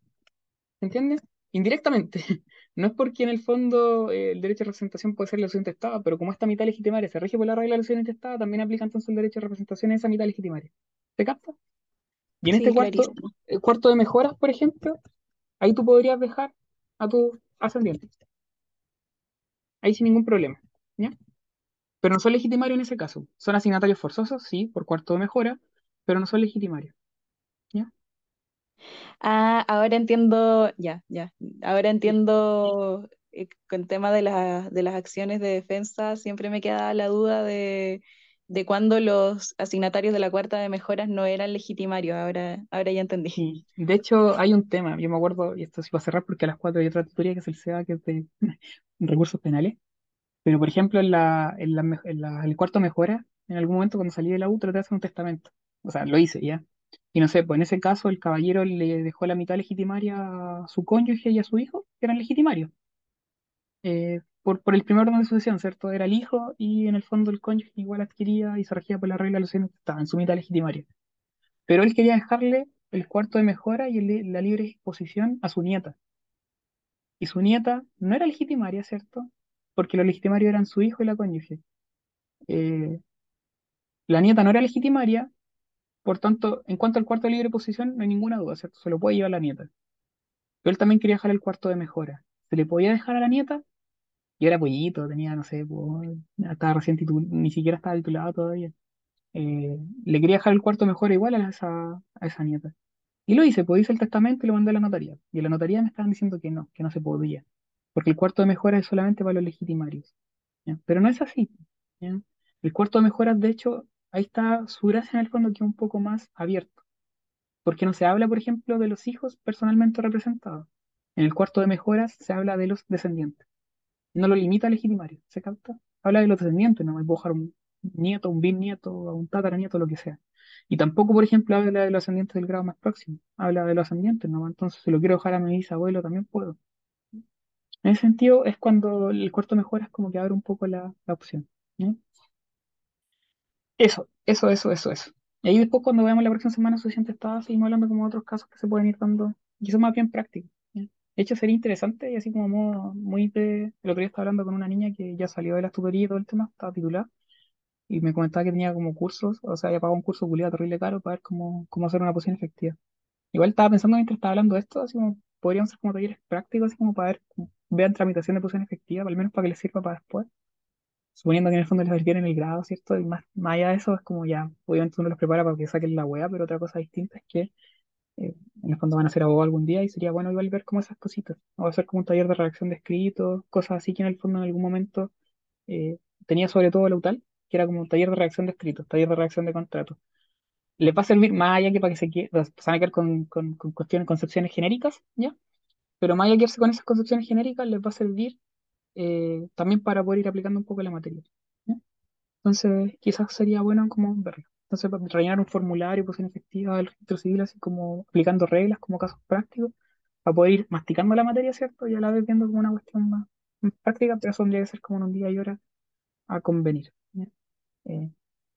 ¿Se entiende? Indirectamente. No es porque en el fondo eh, el derecho de representación puede ser la sucesión intestada, pero como esta mitad legitimaria se rige por la regla de la sucesión intestada, también aplica entonces el derecho de representación en esa mitad legitimaria. ¿Se capta? Y en Sí, este cuarto, el cuarto de mejoras, por ejemplo, ahí tú podrías dejar a tu ascendiente. Ahí sin ningún problema. ¿Ya? Pero no son legitimarios en ese caso. Son asignatarios forzosos, sí, por cuarto de mejora, pero no son legitimarios. ¿Ya? Ah, ahora entiendo, ya, ya. Ahora entiendo eh, con tema de, la- de las acciones de defensa, siempre me queda la duda de, de cuándo los asignatarios de la cuarta de mejoras no eran legitimarios. Ahora, ahora ya entendí. Sí, de hecho hay un tema, yo me acuerdo, y esto sí va a cerrar porque a las 4 hay otra tutoría que es el SEBA, que es de recursos penales, pero por ejemplo en el cuarto mejora, en algún momento cuando salí de la U traté de hacer un testamento, o sea, lo hice ya, y no sé, pues en ese caso el caballero le dejó la mitad legitimaria a su cónyuge y a su hijo, que eran legitimarios, eh, por, el primer orden de sucesión, ¿cierto? Era el hijo y en el fondo el cónyuge igual adquiría y se regía por la regla de los que estaba en su mitad legitimaria. Pero él quería dejarle el cuarto de mejora y la libre disposición a su nieta. Y su nieta no era legitimaria, ¿cierto? Porque los legitimarios eran su hijo y la cónyuge. Eh, la nieta no era legitimaria, por tanto, en cuanto al cuarto de libre disposición, no hay ninguna duda, ¿cierto? Se lo puede llevar la nieta. Pero él también quería dejar el cuarto de mejora. ¿Se le podía dejar a la nieta? Y era pollito, tenía, no sé, pues, estaba recién ni siquiera estaba titulado todavía. Eh, le quería dejar el cuarto de mejora igual a esa, a esa nieta. Y lo hice, pues hice el testamento y lo mandé a la notaría. Y en la notaría me estaban diciendo que no, que no se podía. Porque el cuarto de mejora es solamente para los legitimarios. Pero no es así. El cuarto de mejoras, de hecho, ahí está su gracia en el fondo que es un poco más abierto. Porque no se habla, por ejemplo, de los hijos personalmente representados. En el cuarto de mejoras se habla de los descendientes. No lo limita al legitimario, ¿se capta? Habla de los descendientes, no me puedo dejar un nieto, un bisnieto, un tataranieto, lo que sea. Y tampoco, por ejemplo, habla de los ascendientes del grado más próximo. Habla de los ascendientes, ¿no? Entonces, si lo quiero dejar a mi bisabuelo, también puedo. En ese sentido, es cuando el cuarto mejora es como que abre un poco la, opción. Eso, eso, eso, eso, eso. Y ahí después, cuando veamos la próxima semana suficiente estado, seguimos hablando como otros casos que se pueden ir dando. Y eso más bien práctico. De hecho, sería interesante y así como muy de... El otro día estaba hablando con una niña que ya salió de la tutoría y todo el tema, estaba titulada, y me comentaba que tenía como cursos, o sea, había pagado un curso culiado terrible caro para ver cómo, cómo hacer una poción efectiva. Igual estaba pensando mientras estaba hablando de esto, así como podrían ser como talleres prácticos, así como para ver, como, vean tramitación de poción efectiva, al menos para que les sirva para después. Suponiendo que en el fondo les requieren el grado, ¿cierto? Y más, más allá de eso, es como ya, obviamente uno los prepara para que saquen la wea, pero otra cosa distinta es que eh, en el fondo van a ser abogados algún día y sería bueno igual ver como esas cositas. O hacer como un taller de redacción de escritos, cosas así que en el fondo en algún momento eh, tenía sobre todo la UTAL, que era como un taller de redacción de escritos, taller de redacción de contratos. Les va a servir más allá que para que se, que- se van a quedar con cuestiones, concepciones genéricas, ¿ya? Pero más allá que quedarse con esas concepciones genéricas, les va a servir eh, también para poder ir aplicando un poco la materia. Entonces, quizás sería bueno como verlo. Entonces, para rellenar un formulario, posición efectiva del registro civil, así como aplicando reglas como casos prácticos, para poder ir masticando la materia, ¿cierto? Y a la vez viendo como una cuestión más más práctica, pero eso tendría que ser como en un día y hora a convenir. Eh,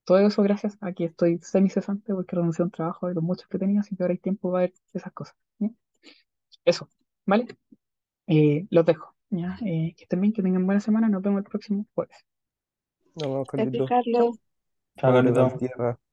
todo eso gracias a que estoy semicesante porque renuncié a un trabajo de los muchos que tenía, así que ahora hay tiempo para ver esas cosas. Eso, ¿vale? Eh, los dejo. ¿ya? Eh, que estén bien, que tengan buena semana. Nos vemos el próximo jueves. Nos vemos, Gracias, Carlito. Carlos. Chao, Carlito.